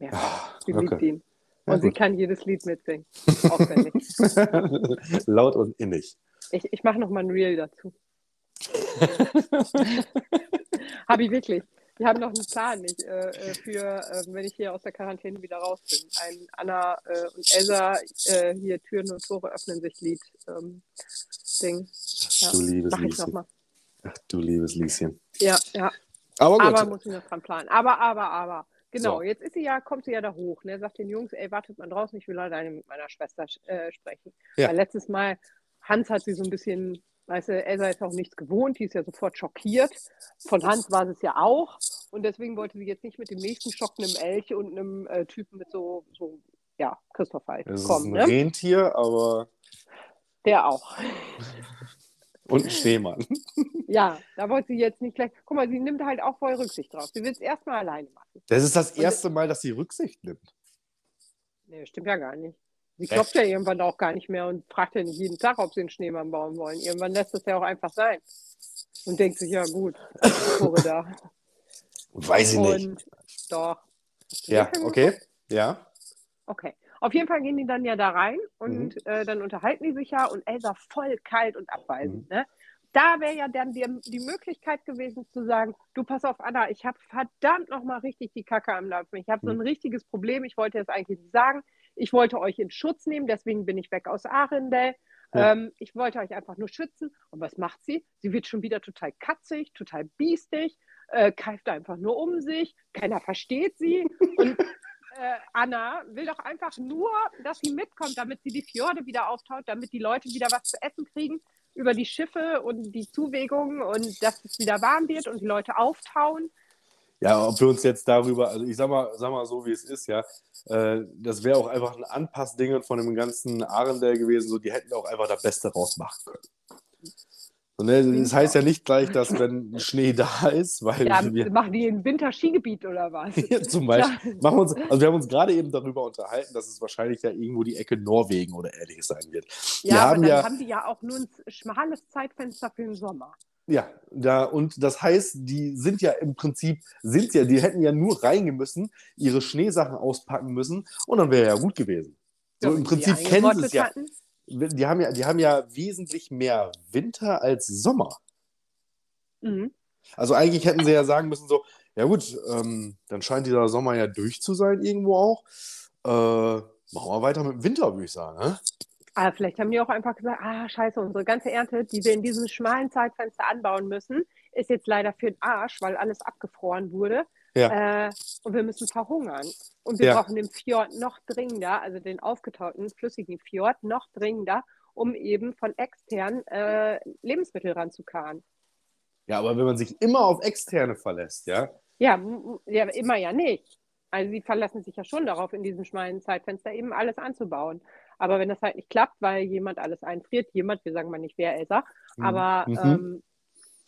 ja. Ah, sie okay. liebt ihn. Und ja, sie kann jedes Lied mitsingen. Aufwendig. Laut und innig. Ich, ich mache nochmal ein Reel dazu. Habe ich wirklich. Wir haben noch einen Plan nicht, äh, äh, für, äh, wenn ich hier aus der Quarantäne wieder raus bin. Ein Anna äh, und Elsa äh, hier Türen und Tore öffnen sich Lied ähm, Ding. Ja, du liebes Lieschen. Ach du liebes Lieschen. Ja, ja. Aber, gut. aber muss ich noch dran planen. Aber, aber, aber. Genau, so. jetzt ist sie ja, kommt sie ja da hoch. Ne? Sagt den Jungs, ey, wartet mal draußen, ich will leider mit meiner Schwester äh, sprechen. Ja. Weil letztes Mal, Hans hat sie so ein bisschen Weißt du, Elsa ist auch nichts gewohnt, die ist ja sofort schockiert. Von Hans war es ja auch. Und deswegen wollte sie jetzt nicht mit dem nächsten Schock, einem Elch und einem äh, Typen mit so, so ja, Christoph halt das kommen. ist ein ne? Rentier, aber. Der auch. Und ein Schneemann. Ja, da wollte sie jetzt nicht gleich. Guck mal, sie nimmt halt auch voll Rücksicht drauf. Sie will es erstmal alleine machen. Das ist das erste Mal, dass sie Rücksicht nimmt. Nee, stimmt ja gar nicht. Sie klopft ja irgendwann auch gar nicht mehr und fragt ja nicht jeden Tag, ob sie einen Schneemann bauen wollen. Irgendwann lässt es ja auch einfach sein. Und denkt sich, ja gut, Tore da. Weiß ich und nicht. Doch. Ja, okay. Ja. Okay. Auf jeden Fall gehen die dann ja da rein und mhm. äh, dann unterhalten die sich ja und Elsa voll kalt und abweisend. Mhm. Ne? Da wäre ja dann die, die, Möglichkeit gewesen zu sagen, du pass auf, Anna, ich habe verdammt nochmal richtig die Kacke am Laufen. Ich habe mhm. so ein richtiges Problem, ich wollte es eigentlich nicht sagen ich wollte euch in Schutz nehmen, deswegen bin ich weg aus Arendelle. Ja. Ähm, ich wollte euch einfach nur schützen. Und was macht sie? Sie wird schon wieder total katzig, total biestig, äh, keift einfach nur um sich, keiner versteht sie. Und äh, Anna will doch einfach nur, dass sie mitkommt, damit sie die Fjorde wieder auftaut, damit die Leute wieder was zu essen kriegen über die Schiffe und die Zuwägungen und dass es wieder warm wird und die Leute auftauen. Ja, ob wir uns jetzt darüber, also ich sag mal, sag mal so, wie es ist, ja, äh, das wäre auch einfach ein Anpassding von dem ganzen Arendelle gewesen, so die hätten auch einfach das Beste rausmachen können. Ne, das heißt ja nicht gleich, dass wenn Schnee da ist, weil ja, wir machen die ein Winterskigebiet oder was? ja, zum Beispiel. Machen uns, also wir haben uns gerade eben darüber unterhalten, dass es wahrscheinlich ja irgendwo die Ecke Norwegen oder ähnliches sein wird. Ja, aber haben dann ja, haben die ja auch nur ein schmales Zeitfenster für den Sommer. Ja, da, und das heißt, die sind ja im Prinzip, sind ja, die hätten ja nur reingehen müssen, ihre Schneesachen auspacken müssen und dann wäre ja gut gewesen. So ja, im Prinzip kennen sie es ja. Die haben ja. Die haben ja wesentlich mehr Winter als Sommer. Mhm. Also eigentlich hätten sie ja sagen müssen, so, ja gut, ähm, dann scheint dieser Sommer ja durch zu sein irgendwo auch. Äh, machen wir weiter mit dem Winter, würde ich sagen. Ne? Aber vielleicht haben die auch einfach gesagt, ah, scheiße, unsere ganze Ernte, die wir in diesem schmalen Zeitfenster anbauen müssen, ist jetzt leider für den Arsch, weil alles abgefroren wurde. Ja. Äh, und wir müssen verhungern. Und wir ja. brauchen den Fjord noch dringender, also den aufgetauten, flüssigen Fjord noch dringender, um eben von extern äh, Lebensmittel ranzukarren. Ja, aber wenn man sich immer auf externe verlässt, ja? Ja, ja immer ja nicht. Also sie verlassen sich ja schon darauf, in diesem schmalen Zeitfenster eben alles anzubauen. Aber wenn das halt nicht klappt, weil jemand alles einfriert, jemand, wir sagen mal nicht wer, Elsa, mhm. aber mhm. ähm,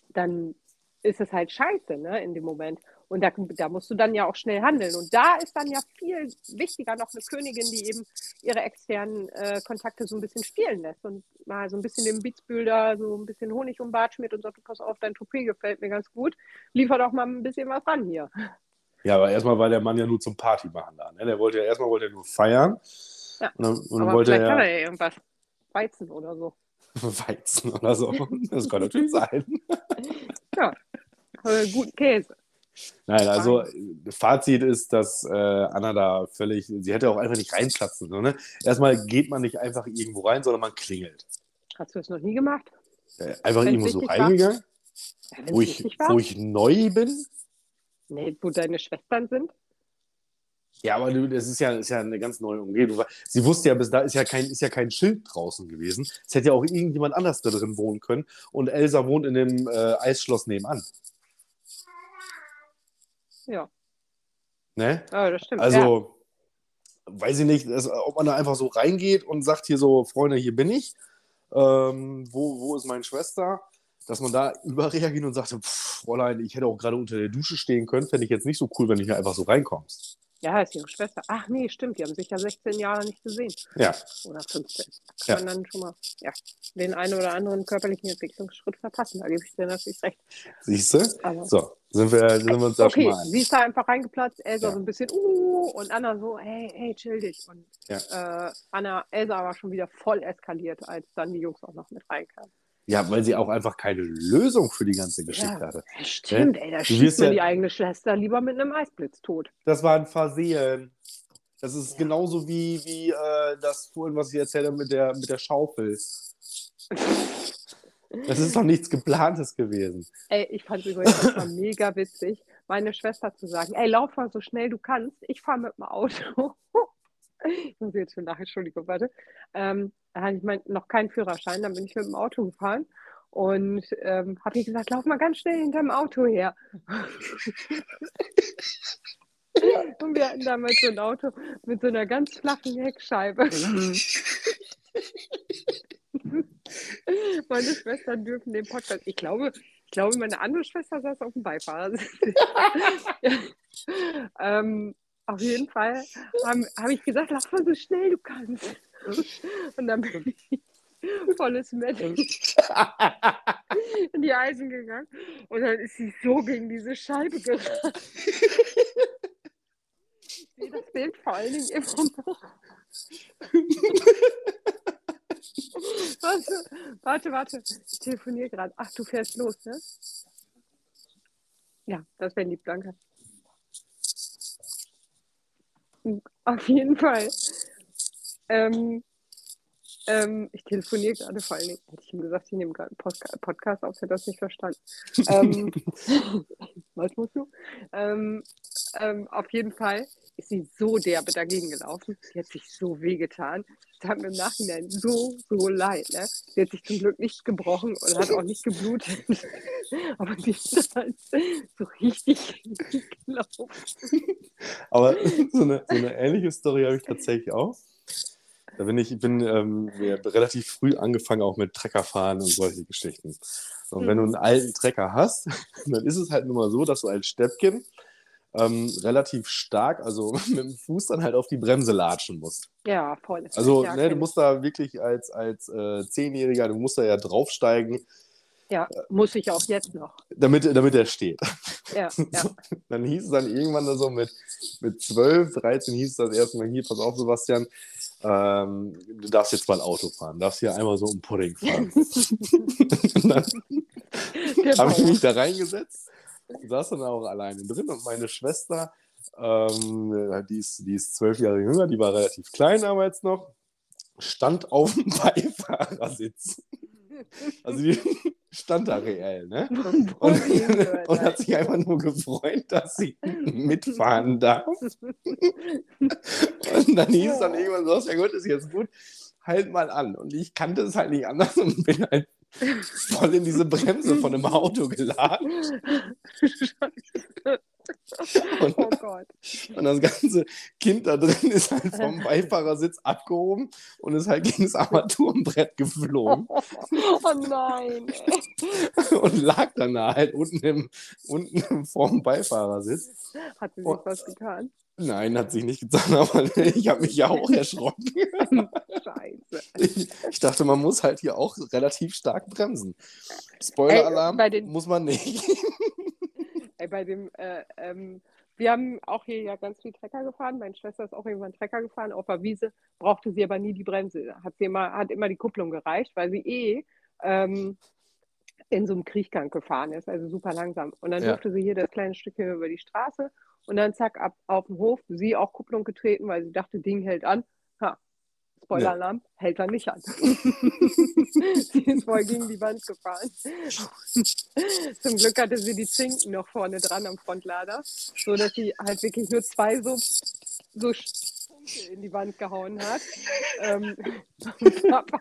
dann ist es halt scheiße ne, in dem Moment. Und da, da musst du dann ja auch schnell handeln. Und da ist dann ja viel wichtiger noch eine Königin, die eben ihre externen äh, Kontakte so ein bisschen spielen lässt und mal so ein bisschen den Beatsbilder, so ein bisschen Honig um Bart schmiert und sagt, du pass auf, dein Toupet gefällt mir ganz gut. Liefer doch mal ein bisschen was ran hier. Ja, aber erstmal war der Mann ja nur zum Party machen da. Ne? Der wollte ja erstmal wollte er nur feiern. Ja. Und dann, und aber wollte vielleicht er, kann er ja irgendwas. Weizen oder so. Weizen oder so. Das kann natürlich sein. ja, guten Käse. Nein, also Fazit ist, dass äh, Anna da völlig, sie hätte auch einfach nicht reinplatzen. So, ne? Erstmal geht man nicht einfach irgendwo rein, sondern man klingelt. Hast du das noch nie gemacht? Äh, einfach Wenn's irgendwo so reingegangen? Wo, ich, wo ich neu bin? Nee, wo deine Schwestern sind? Ja, aber du, das ist ja, ist ja eine ganz neue Umgebung. Sie wusste ja, bis da ist ja, kein, ist ja kein Schild draußen gewesen. Es hätte ja auch irgendjemand anders da drin wohnen können. Und Elsa wohnt in dem äh, Eisschloss nebenan. Ja. Ne? Ja, das stimmt. Also, ja. weiß ich nicht, dass, ob man da einfach so reingeht und sagt hier so, Freunde, hier bin ich. ähm, wo, wo ist meine Schwester? Dass man da überreagiert und sagt, Fräulein, ich hätte auch gerade unter der Dusche stehen können, fände ich jetzt nicht so cool, wenn du hier einfach so reinkommst. Ja, ist ihre Schwester. Ach nee, stimmt, die haben sich ja 16 Jahre nicht gesehen. Ja. Oder 15. Da kann ja. man dann schon mal ja, den einen oder anderen körperlichen Entwicklungsschritt verpassen. Da gebe ich dir natürlich recht. Siehst du? so, sind wir, sind wir uns da okay, sie ist da einfach reingeplatzt, Elsa ja. so ein bisschen, uh, und Anna so, hey, hey, chill dich. Und ja. äh, Anna, Elsa war schon wieder voll eskaliert, als dann die Jungs auch noch mit reinkamen. Ja, weil sie auch einfach keine Lösung für die ganze Geschichte ja, hatte. Stimmt, ey, da schießt man die eigene Schwester lieber mit einem Eisblitz tot. Das war ein Versehen. Das ist ja. genauso wie, wie äh, das vorhin, was ich erzählt habe mit der, mit der Schaufel. Das ist doch nichts Geplantes gewesen. Ey, ich fand es übrigens mega witzig, meine Schwester zu sagen, ey, lauf mal so schnell du kannst, ich fahre mit dem Auto. ich muss jetzt schon nach, Entschuldigung, warte. Ähm, da hatte ich mein, noch keinen Führerschein, dann bin ich mit dem Auto gefahren und ähm, habe ich gesagt, lauf mal ganz schnell hinterm Auto her. und wir hatten damals so ein Auto mit so einer ganz flachen Heckscheibe. meine Schwestern dürfen den Podcast. Ich glaube, ich glaube, meine andere Schwester saß auf dem Beifahrersitz. ähm, auf jeden Fall habe hab ich gesagt, lauf mal so schnell du kannst. Und dann bin ich volles Metal in die Eisen gegangen. Und dann ist sie so gegen diese Scheibe gerannt. Ich sehe das Bild vor allen Dingen immer noch. warte, warte, warte. Ich telefoniere gerade. Ach, du fährst los, ne? Ja, das wäre lieb, danke. Auf jeden Fall ähm, ähm, ich telefoniere gerade vor allen Dingen. Hätte ich ihm gesagt, ich nehme gerade einen Podcast auf, hätte das nicht verstanden. ähm, was musst du? Ähm, ähm, auf jeden Fall ist sie so derbe dagegen gelaufen. Sie hat sich so wehgetan. Das hat mir im Nachhinein so, so leid. Ne? Sie hat sich zum Glück nicht gebrochen und hat auch nicht geblutet. Aber die ist halt so richtig gelaufen. Aber so eine, so eine ähnliche Story habe ich tatsächlich auch. Da bin ich bin ähm, relativ früh angefangen auch mit Treckerfahren und solche Geschichten. Und wenn du einen alten Trecker hast, dann ist es halt nun mal so, dass du als Steppchen ähm, relativ stark, also mit dem Fuß dann halt auf die Bremse latschen musst. Ja, voll. Also ne, du musst da wirklich als, als äh, Zehnjähriger, du musst da ja draufsteigen. Ja, muss ich auch jetzt noch. Damit, damit er steht. Ja, ja. dann hieß es dann irgendwann so mit, mit 12, 13 hieß es das erstmal hier, pass auf, Sebastian, ähm, du darfst jetzt mal Auto fahren, darfst hier einmal so um Pudding fahren. dann habe ich mich da reingesetzt, saß dann auch alleine drin und meine Schwester, ähm, die, ist, die ist zwölf Jahre jünger, die war relativ klein damals noch, stand auf dem Beifahrersitz. Also die stand da reell, ne? Und, und, hat sich einfach nur gefreut, dass sie mitfahren darf. Und dann hieß es dann irgendwann so, ja gut, ist jetzt gut, halt mal an. Und ich kannte es halt nicht anders und bin halt voll in diese Bremse von einem Auto geladen. Und, oh Gott. Und das ganze Kind da drin ist halt vom Beifahrersitz abgehoben und ist halt gegen das Armaturenbrett geflogen. Oh, oh nein. und lag dann da halt unten, im, unten vorm Beifahrersitz. Hat sie sich und, was getan? Nein, hat sich nicht getan, aber ich habe mich ja auch erschrocken. Scheiße. Ich, ich, dachte, man muss halt hier auch relativ stark bremsen. Spoiler-Alarm muss man nicht. Ey, bei dem, äh, ähm, wir haben auch hier ja ganz viel Trecker gefahren. Meine Schwester ist auch irgendwann Trecker gefahren. Auf der Wiese brauchte sie aber nie die Bremse. Hat, sie immer, hat immer die Kupplung gereicht, weil sie eh ähm, in so einem Kriechgang gefahren ist, also super langsam. Und dann ja. durfte sie hier das kleine Stückchen über die Straße und dann zack, ab auf dem Hof, sie auch Kupplung getreten, weil sie dachte, Ding hält an. Ha, Spoiler-Alarm, ja. hält er nicht an. sie ist voll gegen die Wand gefahren. Zum Glück hatte sie die Zinken noch vorne dran am Frontlader, so dass sie halt wirklich nur zwei so, so in die Wand gehauen hat. Ähm, Papa,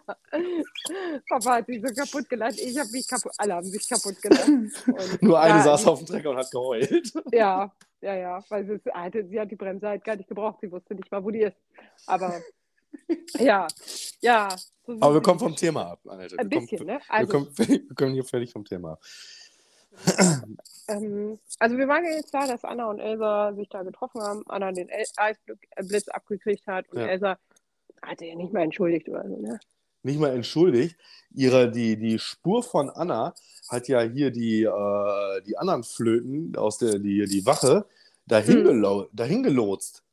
Papa, hat sich so kaputt gelacht. Ich habe mich kaputt, alle haben sich kaputt gelacht. Und Nur eine ja, saß auf dem Trecker und hat geheult. Ja, ja, ja, weil sie, sie hat die Bremse halt gar nicht gebraucht. Sie wusste nicht mal, wo die ist. Aber Ja, ja. So Aber wir kommen vom Thema ab, Alter. Ein bisschen, kommen, ne? Also, wir, kommen, wir kommen hier völlig vom Thema ab. ähm, also wir waren ja jetzt da, dass Anna und Elsa sich da getroffen haben, Anna den El Eisblitz abgekriegt hat und ja. Elsa hatte ja nicht mal entschuldigt oder so, ne? Nicht mal entschuldigt. Ihre, die, die Spur von Anna hat ja hier die, äh, die anderen Flöten aus der die, die Wache dahin, hm. dahin gelotst.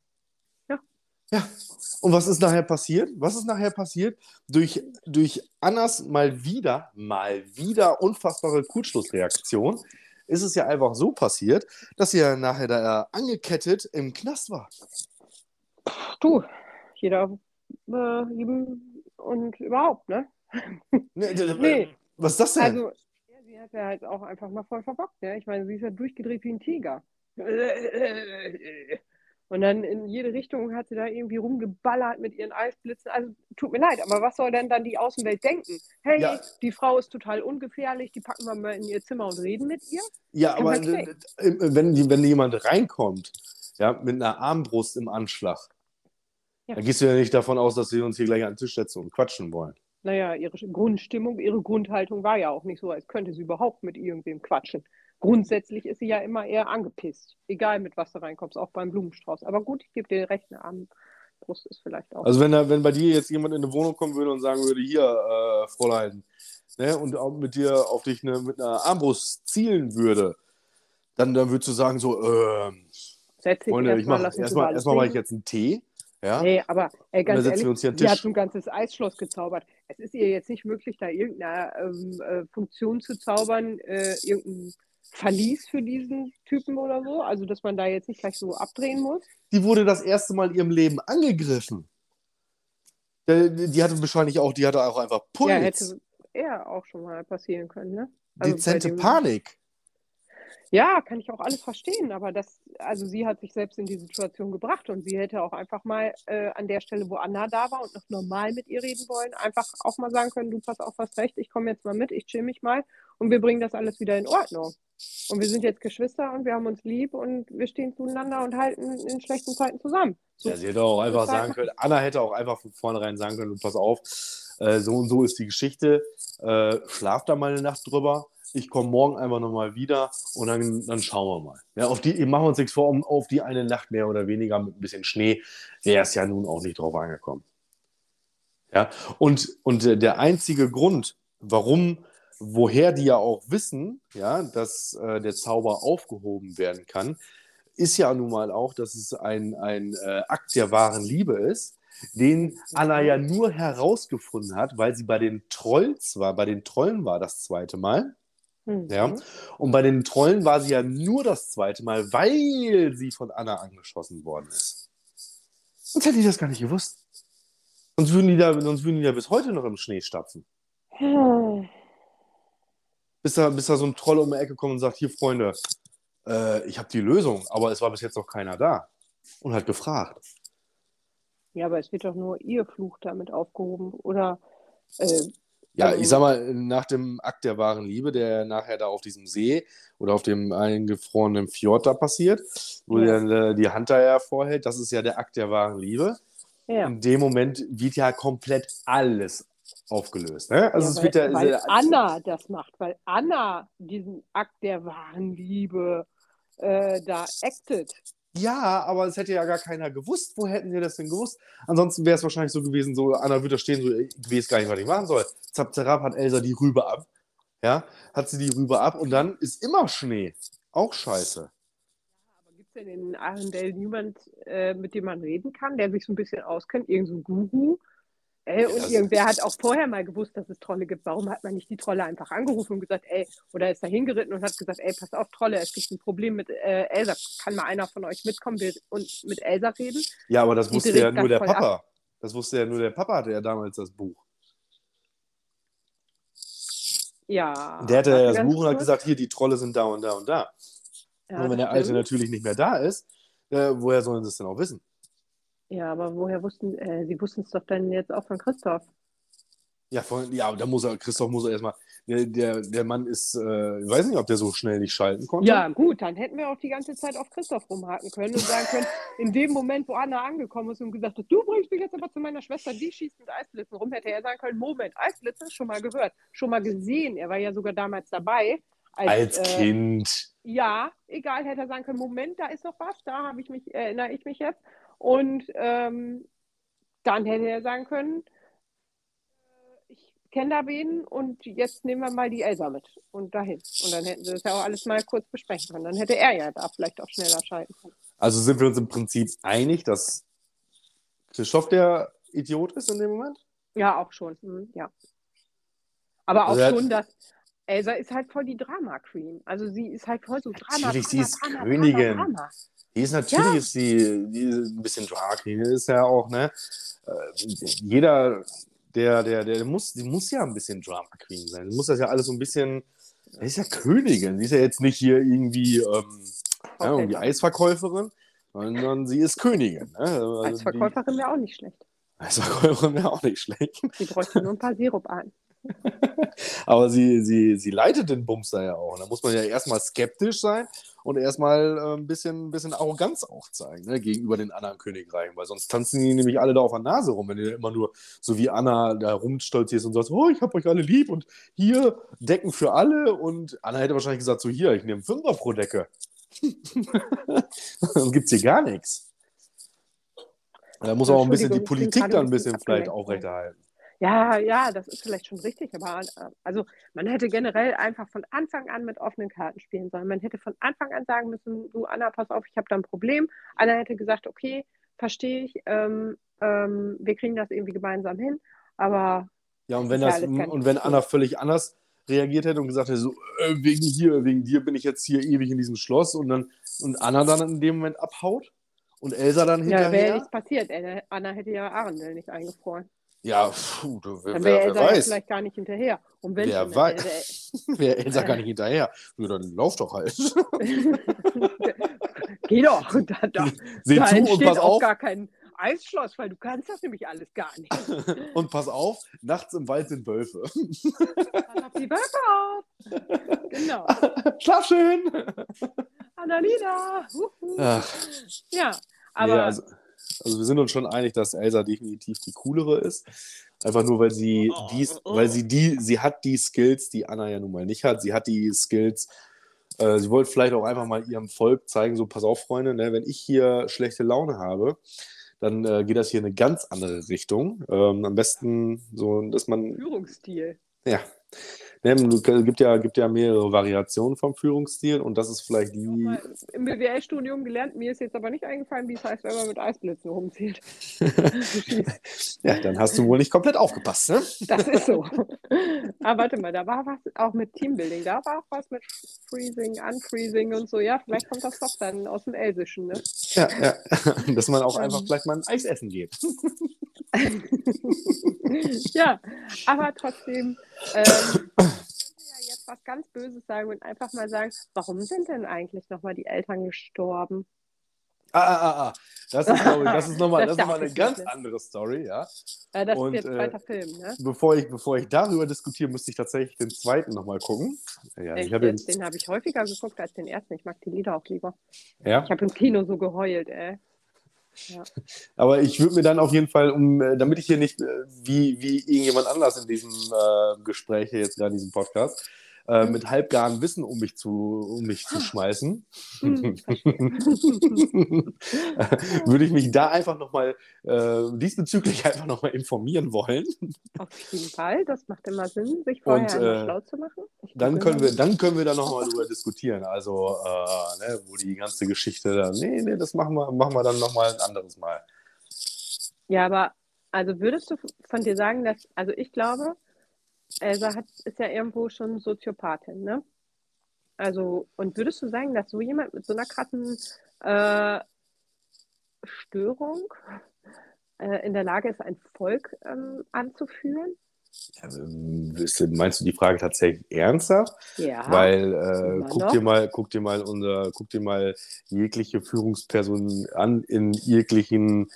Ja. Ja. Und was ist nachher passiert? Was ist nachher passiert? Durch, durch Annas mal wieder, mal wieder unfassbare Kurzschlussreaktion ist es ja einfach so passiert, dass sie ja nachher da angekettet im Knast war. Du, jeder äh, und überhaupt, ne? Nee, nee. Was ist das denn? Also, sie hat ja halt auch einfach mal voll verbockt, ne? Ich meine, sie ist ja durchgedreht wie ein Tiger. Und dann in jede Richtung hat sie da irgendwie rumgeballert mit ihren Eisblitzen. Also tut mir leid, aber was soll denn dann die Außenwelt denken? Hey, ja. die Frau ist total ungefährlich, die packen wir mal in ihr Zimmer und reden mit ihr? Ja, aber wenn, wenn jemand reinkommt, ja, mit einer Armbrust im Anschlag, ja. dann gehst du ja nicht davon aus, dass sie uns hier gleich an den Tisch setzen und quatschen wollen. Naja, ihre Grundstimmung, ihre Grundhaltung war ja auch nicht so, als könnte sie überhaupt mit irgendwem quatschen grundsätzlich ist sie ja immer eher angepisst. Egal mit was du reinkommst, auch beim Blumenstrauß. Aber gut, ich gebe dir recht, eine Armbrust ist vielleicht auch. Also wenn, da, wenn bei dir jetzt jemand in eine Wohnung kommen würde und sagen würde, hier, äh, Fräulein, ne, und auch mit dir auf dich eine, mit einer Armbrust zielen würde, dann, dann würdest du sagen so, äh, Setz Freunde, erst ich mache erstmal erstmal mache ich jetzt einen Tee. Ja? Nee, aber ey, ganz ehrlich, sie hat ein ganzes Eisschloss gezaubert. Es ist ihr jetzt nicht möglich, da irgendeine ähm, äh, Funktion zu zaubern, äh, irgendein Verlies für diesen Typen oder so? Also, dass man da jetzt nicht gleich so abdrehen muss? Die wurde das erste Mal in ihrem Leben angegriffen. Die, die hatte wahrscheinlich auch, die hatte auch einfach Puls. Ja, hätte eher auch schon mal passieren können, ne? Also Dezente Panik. Ja, kann ich auch alles verstehen, aber das, also sie hat sich selbst in die Situation gebracht und sie hätte auch einfach mal äh, an der Stelle, wo Anna da war und noch normal mit ihr reden wollen, einfach auch mal sagen können, du pass auf was recht, ich komme jetzt mal mit, ich chill mich mal und wir bringen das alles wieder in Ordnung. Und wir sind jetzt Geschwister und wir haben uns lieb und wir stehen zueinander und halten in schlechten Zeiten zusammen. So, ja, sie hätte auch einfach sagen können, Anna hätte auch einfach von vornherein sagen können, pass auf, äh, so und so ist die Geschichte, äh, schlaf da mal eine Nacht drüber, ich komme morgen einfach nochmal wieder und dann, dann schauen wir mal. Ja, auf die, machen wir uns nichts vor, um, auf die eine Nacht mehr oder weniger mit ein bisschen Schnee wäre es ja nun auch nicht drauf angekommen. Ja, und, und der einzige Grund, warum woher die ja auch wissen, ja, dass äh, der Zauber aufgehoben werden kann, ist ja nun mal auch, dass es ein, ein äh, Akt der wahren Liebe ist, den Anna ja nur herausgefunden hat, weil sie bei den Trolls war, bei den Trollen war das zweite Mal. Mhm. Ja. Und bei den Trollen war sie ja nur das zweite Mal, weil sie von Anna angeschossen worden ist. Sonst hätte ich das gar nicht gewusst. Sonst würden die da, sonst würden die ja bis heute noch im Schnee stapfen. Hm bis da, bis da so ein Troll um die Ecke kommt und sagt, hier Freunde, äh, ich habe die Lösung, aber es war bis jetzt noch keiner da. Und hat gefragt. Ja, aber es wird doch nur ihr Fluch damit aufgehoben. Oder äh, ja, ich sag mal, nach dem Akt der wahren Liebe, der nachher da auf diesem See oder auf dem eingefrorenen Fjord da passiert, wo ja. dann äh, die Hand da ja vorhält, das ist ja der Akt der wahren Liebe. Ja. In dem Moment wird ja komplett alles aufgelöst. Ne? Also ja, es wird ja, weil Anna das macht, weil Anna diesen Akt der wahren Liebe äh, da actet. Ja, aber es hätte ja gar keiner gewusst. Wo hätten wir das denn gewusst? Ansonsten wäre es wahrscheinlich so gewesen, so Anna würde da stehen, so, ich weiß gar nicht, was ich machen soll. Zap, zap, hat Elsa die Rübe ab. Ja, hat sie die Rübe ab und dann ist immer Schnee. Auch scheiße. Aber gibt es denn in Arendelle niemand, äh, mit dem man reden kann, der sich so ein bisschen auskennt? Irgend so ein Guru? Ey, und irgendwer hat auch vorher mal gewusst, dass es Trolle gibt. Warum hat man nicht die Trolle einfach angerufen und gesagt, ey, oder ist da hingeritten und hat gesagt, ey, pass auf, Trolle, es gibt ein Problem mit äh, Elsa. Kann mal einer von euch mitkommen und mit Elsa reden? Ja, aber das wusste ja nur der Papa. Ab. Das wusste ja nur der Papa, hatte ja damals das Buch. Ja. Der hatte ja das Buch und hat gesagt, hier, die Trolle sind da und da und da. Ja, und wenn der Alte natürlich nicht mehr da ist, äh, woher sollen sie es denn auch wissen? Ja, aber woher wussten, äh, sie wussten es doch dann jetzt auch von Christoph. Ja, von, ja, da muss er, Christoph muss er erstmal, der, der, der Mann ist, äh, ich weiß nicht, ob der so schnell nicht schalten konnte. Ja, gut, dann hätten wir auch die ganze Zeit auf Christoph rumhaken können und sagen können, in dem Moment, wo Anna angekommen ist und gesagt hat, du bringst mich jetzt aber zu meiner Schwester, die schießt mit Eisblitzen rum, hätte er sagen können, Moment, Eisblitze, schon mal gehört, schon mal gesehen. Er war ja sogar damals dabei. Als, als äh, Kind. Ja, egal, hätte er sagen können, Moment, da ist noch was, da habe ich mich, erinnere ich mich jetzt. Und ähm, dann hätte er sagen können, kenne da wen und jetzt nehmen wir mal die Elsa mit und dahin. Und dann hätten sie das ja auch alles mal kurz besprechen können. Dann hätte er ja da vielleicht auch schneller schalten können. Also sind wir uns im Prinzip einig, dass Christoph der Idiot ist in dem Moment? Ja, auch schon. Hm, ja. Aber auch also schon, dass Elsa ist halt voll die Drama Queen. Also sie ist halt voll so Drama. Natürlich, sie ist Drama, Königin. Drama, Drama. Die ist natürlich ja. ist sie, die ist ein bisschen Drama Queen. Ist ja auch, ne? Äh, jeder der, der, der muss, die muss ja ein bisschen Drama Queen sein. Die muss das ja alles so ein bisschen. Die ist ja Königin. Sie ist ja jetzt nicht hier irgendwie, ähm, ja, irgendwie Eisverkäuferin, sondern sie ist Königin. Ne? Also Eisverkäuferin wäre auch nicht schlecht. Eisverkäuferin wäre auch nicht schlecht. Sie bräuchte nur ein paar Sirup an. Aber sie, sie, sie leitet den Bumster ja auch. Da muss man ja erstmal skeptisch sein und erstmal äh, ein bisschen, bisschen Arroganz auch zeigen ne, gegenüber den anderen Königreichen, weil sonst tanzen die nämlich alle da auf der Nase rum, wenn du immer nur so wie Anna da rumstolzierst und sagst, oh, ich hab euch alle lieb und hier Decken für alle und Anna hätte wahrscheinlich gesagt, so hier, ich nehme Fünfer pro Decke. dann gibt es hier gar nichts. Da muss auch ein bisschen die Politik dann ein bisschen vielleicht aufrechterhalten. Ja, ja, das ist vielleicht schon richtig, aber äh, also man hätte generell einfach von Anfang an mit offenen Karten spielen sollen. Man hätte von Anfang an sagen müssen, du Anna, pass auf, ich habe da ein Problem. Anna hätte gesagt, okay, verstehe ich, ähm, ähm, wir kriegen das irgendwie gemeinsam hin, aber ja, und wenn das, und wenn Anna völlig anders reagiert hätte und gesagt hätte, so, äh, wegen hier, wegen dir bin ich jetzt hier ewig in diesem Schloss und dann und Anna dann in dem Moment abhaut und Elsa dann hinterher. Ja, wäre nichts passiert. Anna hätte ja Arendelle nicht eingefroren. Ja, puh, wer, dann wäre Elsa wer weiß. vielleicht gar nicht hinterher. Und wenn wer weiß. wäre Elsa gar nicht hinterher. Ja, dann lauf doch halt. Geh doch. Da, da, Seh da zu und pass auf. gar kein Eisschloss, weil du kannst das nämlich alles gar nicht. und pass auf, nachts im Wald sind Wölfe. Pass auf die Wölfe auf. Genau. Schlaf schön. Annalena. Ja, aber... Ja, also also wir sind uns schon einig, dass Elsa definitiv die coolere ist. Einfach nur, weil sie oh, dies, oh. weil sie die, sie hat die Skills, die Anna ja nun mal nicht hat. Sie hat die Skills. Äh, sie wollte vielleicht auch einfach mal ihrem Volk zeigen, so pass auf, Freunde, ne, wenn ich hier schlechte Laune habe, dann äh, geht das hier in eine ganz andere Richtung. Ähm, am besten so, dass man. Führungsstil. Ja. Ne, gibt, ja, gibt ja mehrere Variationen vom Führungsstil und das ist vielleicht die. Im BWL-Studium gelernt, mir ist jetzt aber nicht eingefallen, wie es heißt, wenn man mit Eisblitzen rumzieht. ja, dann hast du wohl nicht komplett aufgepasst, ne? Das ist so. aber warte mal, da war was auch mit Teambuilding, da war auch was mit Freezing, Unfreezing und so. Ja, vielleicht kommt das doch dann aus dem Elsischen, ne? Ja, ja. Dass man auch einfach vielleicht mal ein Eis essen geht. ja, aber trotzdem ähm, ja jetzt was ganz Böses sagen und einfach mal sagen, warum sind denn eigentlich nochmal die Eltern gestorben? Ah, ah, ah, ah. Das ist, glaube ich, das ist nochmal noch eine ganz andere Story, ja. ja das und, ist der zweite äh, Film, ne? Bevor ich, bevor ich darüber diskutiere, müsste ich tatsächlich den zweiten nochmal gucken. Ja, ich hab den, den habe ich häufiger geguckt als den ersten. Ich mag die Lieder auch lieber. Ja? Ich habe im Kino so geheult, ey. Ja. Aber ich würde mir dann auf jeden Fall, um, äh, damit ich hier nicht äh, wie, wie irgendjemand anders in diesem äh, Gespräch hier jetzt gerade in diesem Podcast, äh, mit halbgarem Wissen um mich zu, um mich zu schmeißen, hm, würde ich mich da einfach nochmal äh, diesbezüglich einfach nochmal informieren wollen. Auf jeden Fall, das macht immer Sinn, sich vorher Und, äh, schlau zu machen. dann können, wir, dann können wir da nochmal drüber diskutieren, also äh, ne, wo die ganze Geschichte dann, nee, nee, das machen wir, machen wir dann nochmal ein anderes Mal. Ja, aber also würdest du von dir sagen, dass, also ich glaube, Elsa hat, ist ja irgendwo schon Soziopathin, ne? Also, und würdest du sagen, dass so jemand mit so einer krassen äh, Störung äh, in der Lage ist, ein Volk ähm, anzuführen? Ja, meinst du die Frage tatsächlich ernsthaft? Ja. Weil äh, guck dir mal, guck dir mal unser, guck dir mal jegliche Führungspersonen an in jeglichen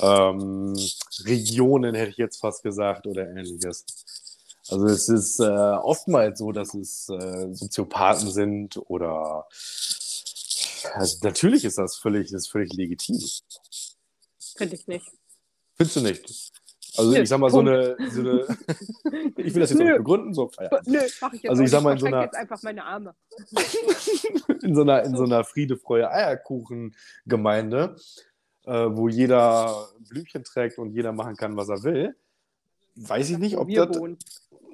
ähm, Regionen, hätte ich jetzt fast gesagt, oder ähnliches. Also es ist äh, oftmals so, dass es äh, Soziopathen sind oder also natürlich ist das völlig, ist völlig legitim. Finde ich nicht. Findest du nicht? Also Nö, ich sag mal, so eine, so eine ich will das jetzt Nö. auch begründen, so Feierabend. Nö, mach ich jetzt Also ich sag mal in so einer, jetzt einfach meine Arme. in so einer, in so einer Friede, Freude, Eierkuchen-Gemeinde, äh, wo jeder Blümchen trägt und jeder machen kann, was er will, weiß ich nicht, ob das... Wohnen.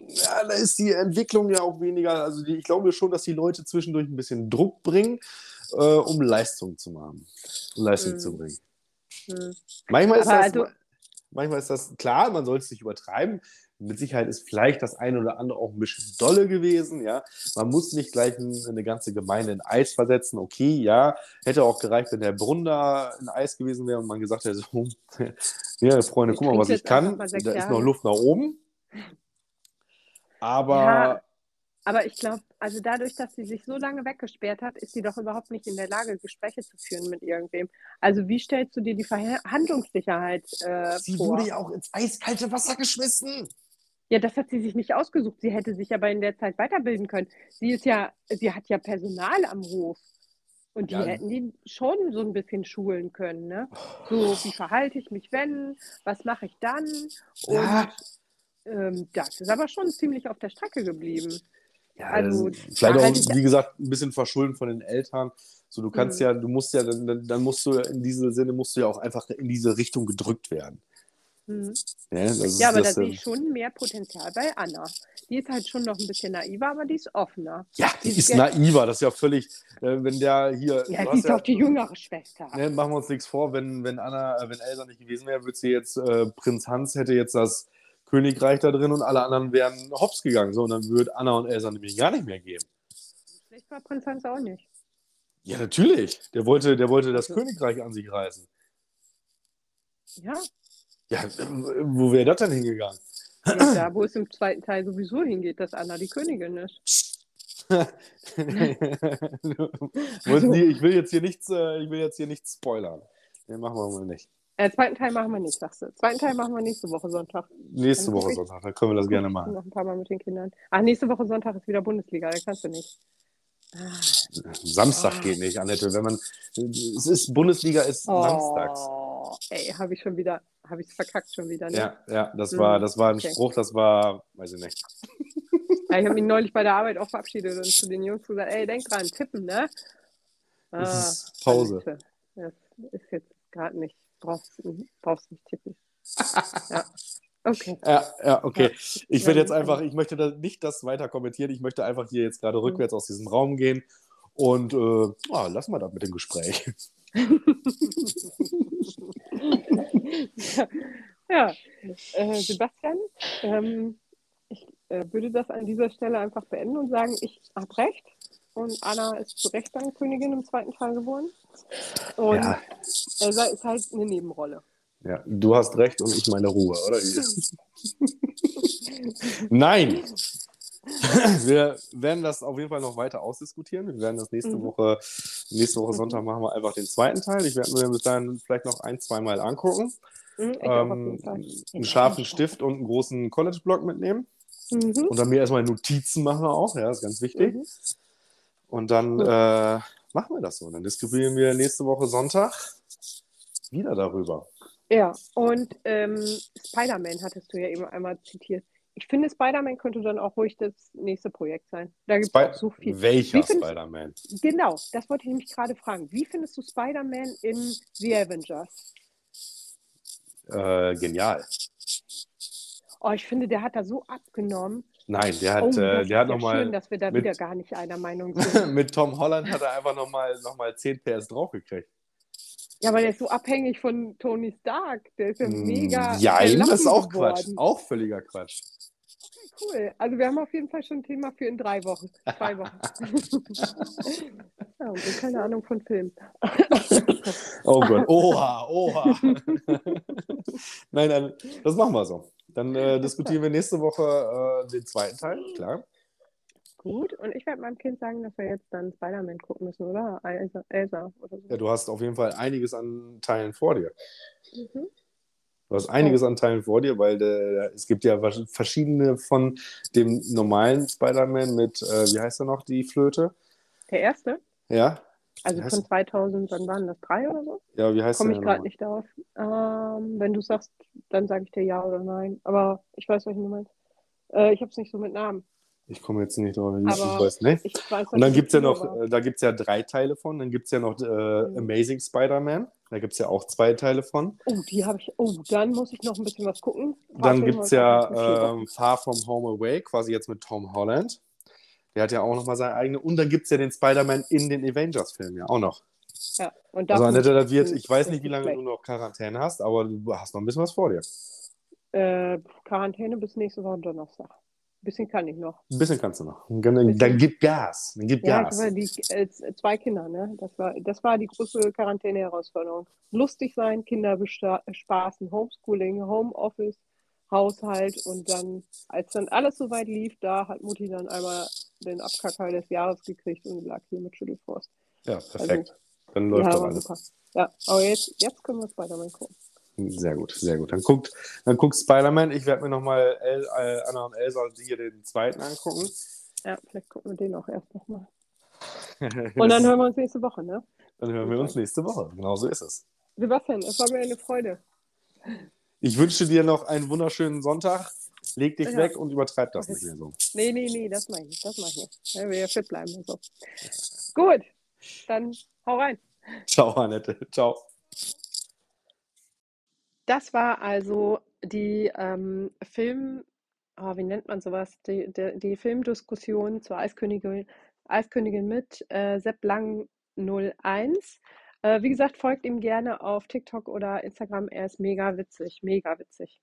Ja, da ist die Entwicklung ja auch weniger, also die, ich glaube schon, dass die Leute zwischendurch ein bisschen Druck bringen, äh, um Leistung zu machen, Leistung hm. zu bringen. Hm. Manchmal ist, das, also, manchmal ist das klar, man soll es nicht übertreiben. Mit Sicherheit ist vielleicht das eine oder andere auch ein bisschen dolle gewesen. Ja, man muss nicht gleich eine ganze Gemeinde in Eis versetzen. Okay, ja, hätte auch gereicht, wenn der Brunnen in Eis gewesen wäre und man gesagt hätte, so, ja, Freunde, guck mal, was ich kann. Da ist noch Luft nach oben. Aber ja. Aber ich glaube, also dadurch, dass sie sich so lange weggesperrt hat, ist sie doch überhaupt nicht in der Lage, Gespräche zu führen mit irgendwem. Also wie stellst du dir die Verhandlungssicherheit äh, sie vor? Sie wurde ja auch ins eiskalte Wasser geschmissen. Ja, das hat sie sich nicht ausgesucht. Sie hätte sich aber in der Zeit weiterbilden können. Sie ist ja, sie hat ja Personal am Hof. Und die ja. hätten die schon so ein bisschen schulen können, ne? So, wie verhalte ich mich, wenn? Was mache ich dann? Und ja. Ähm, das ist aber schon ziemlich auf der Strecke geblieben. Ja, also, vielleicht auch, wie gesagt, ein bisschen verschulden von den Eltern. So, du kannst mhm. ja, du musst ja, dann, dann musst du in diesem Sinne musst du ja auch einfach in diese Richtung gedrückt werden. Mhm. Ja, ja, aber da sehe ich schon mehr Potenzial bei Anna. Die ist halt schon noch ein bisschen naiver, aber die ist offener. Ja, die, die ist, ist naiver, das ist ja völlig, äh, wenn der hier. Ja, die ist ja, auch die jüngere Schwester. Ne, machen wir uns nichts vor, wenn, wenn Anna, äh, wenn Elsa nicht gewesen wäre, würde sie jetzt, äh, Prinz Hans hätte jetzt das Königreich da drin und alle anderen wären hops gegangen. So, und dann würde Anna und Elsa nämlich gar nicht mehr geben. Schlecht war Prinz Hans auch nicht. Ja, natürlich. Der wollte, der wollte das Königreich an sich reißen. Ja. Ja, wo wäre das denn hingegangen? Ja, da, wo es im zweiten Teil sowieso hingeht, dass Anna die Königin ist. also. ich will jetzt hier nichts, äh, ich will jetzt hier nichts spoilern. Den machen wir mal nicht. Äh, zweiten Teil machen wir nicht, sagst du. Zweiten Teil machen wir nächste Woche Sonntag. Nächste Woche Sonntag, da können wir das gerne machen. Noch ein paar Mal mit den Kindern. Ach, nächste Woche Sonntag ist wieder Bundesliga, da kannst du nicht. Ah. Samstag ah. geht nicht, Annette. Wenn man, es ist, Bundesliga ist oh, samstags. Ey, habe ich schon wieder, habe ich es verkackt schon wieder. Ne? Ja, ja, das hm. war, das war ein okay. Spruch, das war, weiß ich nicht. Ja, ich habe mich neulich bei der Arbeit auch verabschiedet und zu den Jungs gesagt, ey, denk dran, tippen, ne? Ah, das ist Pause. Das ist jetzt gerade nicht brauchst, brauchst nicht tippen. ja. Okay. Ja, ja okay. Ich werde jetzt einfach, ich möchte da nicht das weiter kommentieren. Ich möchte einfach hier jetzt gerade rückwärts aus diesem Raum gehen und äh, oh, lassen wir das mit dem Gespräch. ja, ja. Äh, Sebastian, ähm, ich äh, würde das an dieser Stelle einfach beenden und sagen, ich habe recht und Anna ist zu Recht dann Königin im zweiten Teil geworden. Und ja. Elsa ist halt eine Nebenrolle. Ja, du hast recht und ich meine Ruhe, oder? Nein! wir werden das auf jeden Fall noch weiter ausdiskutieren. Wir werden das nächste mhm. Woche, nächste Woche Sonntag machen wir einfach den zweiten Teil. Ich werde mir bis dahin vielleicht noch ein, zwei Mal angucken. Mhm, ähm, einen scharfen Stift und einen großen College-Block mitnehmen. Mhm. Und dann mir erstmal Notizen machen auch, ja, ist ganz wichtig. Und dann äh, machen wir das so. Dann diskutieren wir nächste Woche Sonntag wieder darüber. Ja, und ähm, Spider-Man hattest du ja eben einmal zitiert. Ich finde, Spider-Man könnte dann auch ruhig das nächste Projekt sein. Da gibt es so viel. Welcher Spider-Man? Genau, das wollte ich nämlich gerade fragen. Wie findest du Spider-Man in The Avengers? Äh, genial. Oh, ich finde, der hat da so abgenommen. Nein, der hat, oh, äh, der hat nochmal. Schön, dass wir da mit, wieder gar nicht einer Meinung sind. mit Tom Holland hat er einfach nochmal noch mal 10 PS draufgekriegt. Ja, aber der ist so abhängig von Tony Stark. Der ist ja mm, mega. Ja, das ist auch geworden. Quatsch. Auch völliger Quatsch. Okay, cool. Also wir haben auf jeden Fall schon ein Thema für in drei Wochen. Zwei Wochen. ja, und keine Ahnung von Film. oh Gott. Oha, oha. nein, nein, das machen wir so. Dann äh, diskutieren wir nächste Woche äh, den zweiten Teil, klar. Gut, und ich werde meinem Kind sagen, dass wir jetzt dann Spider-Man gucken müssen, oder? Elsa, Elsa oder so. Ja, du hast auf jeden Fall einiges an Teilen vor dir. Mhm. Du hast einiges an Teilen vor dir, weil der, es gibt ja verschiedene von dem normalen Spider-Man mit, äh, wie heißt er noch, die Flöte? Der erste? Ja. Also von 2000, wann waren das? Drei oder so? Ja, wie heißt Komme ich gerade nicht darauf. Ähm, wenn du sagst, dann sage ich dir ja oder nein. Aber ich weiß, welchen du meinst. Äh, ich habe es nicht so mit Namen. Ich komme jetzt nicht drauf, ich weiß nicht. Ich weiß, und dann gibt es ja noch, war. Äh, da gibt es ja drei Teile von. Dann gibt es ja noch äh, mhm. Amazing Spider-Man. Da gibt es ja auch zwei Teile von. Oh, die habe ich. Oh, dann muss ich noch ein bisschen was gucken. Dann gibt es ja ähm, Far From Home Away, quasi jetzt mit Tom Holland. Der hat ja auch nochmal seine eigene. Und dann gibt es ja den Spider-Man in den Avengers-Filmen ja auch noch. Ja, und also Annette, das wird, ich weiß nicht, wie lange du noch Quarantäne hast, aber du hast noch ein bisschen was vor dir. Äh, Quarantäne bis nächste Woche Donnerstag. Ein bisschen kann ich noch. Ein bisschen kannst du noch. Dann, dann gib Gas. Dann gib ja, Gas. Die, äh, zwei Kinder, ne? Das war, das war die große Quarantäne-Herausforderung. Lustig sein, Kinder bespaßen, Homeschooling, Homeoffice, Haushalt und dann, als dann alles soweit lief, da hat Mutti dann einmal den Abkacker des Jahres gekriegt und lag hier mit Schüttelfrost. Ja, perfekt. Also, dann läuft doch alles. Super. Ja, aber jetzt, jetzt können wir Spider-Man gucken. Sehr gut, sehr gut. Dann guckt, dann guckt Spider-Man. Ich werde mir nochmal äh, Anna und Elsa hier den zweiten angucken. Ja, vielleicht gucken wir den auch erst nochmal. und dann hören wir uns nächste Woche, ne? Dann hören wir uns nächste Woche. Genau so ist es. Sebastian, es war mir eine Freude. Ich wünsche dir noch einen wunderschönen Sonntag. Leg dich ja. weg und übertreib das nicht mehr so. Nee, nee, nee, das mache ich. Das mache ich nicht. Ja, wir fit bleiben und so. Gut, dann hau rein. Ciao, Annette. Ciao. Das war also die ähm, Film, oh, wie nennt man sowas? Die, die, die Filmdiskussion zur Eiskönigin, Eiskönigin mit äh, Sepp Lang 01. Äh, wie gesagt, folgt ihm gerne auf TikTok oder Instagram. Er ist mega witzig, mega witzig.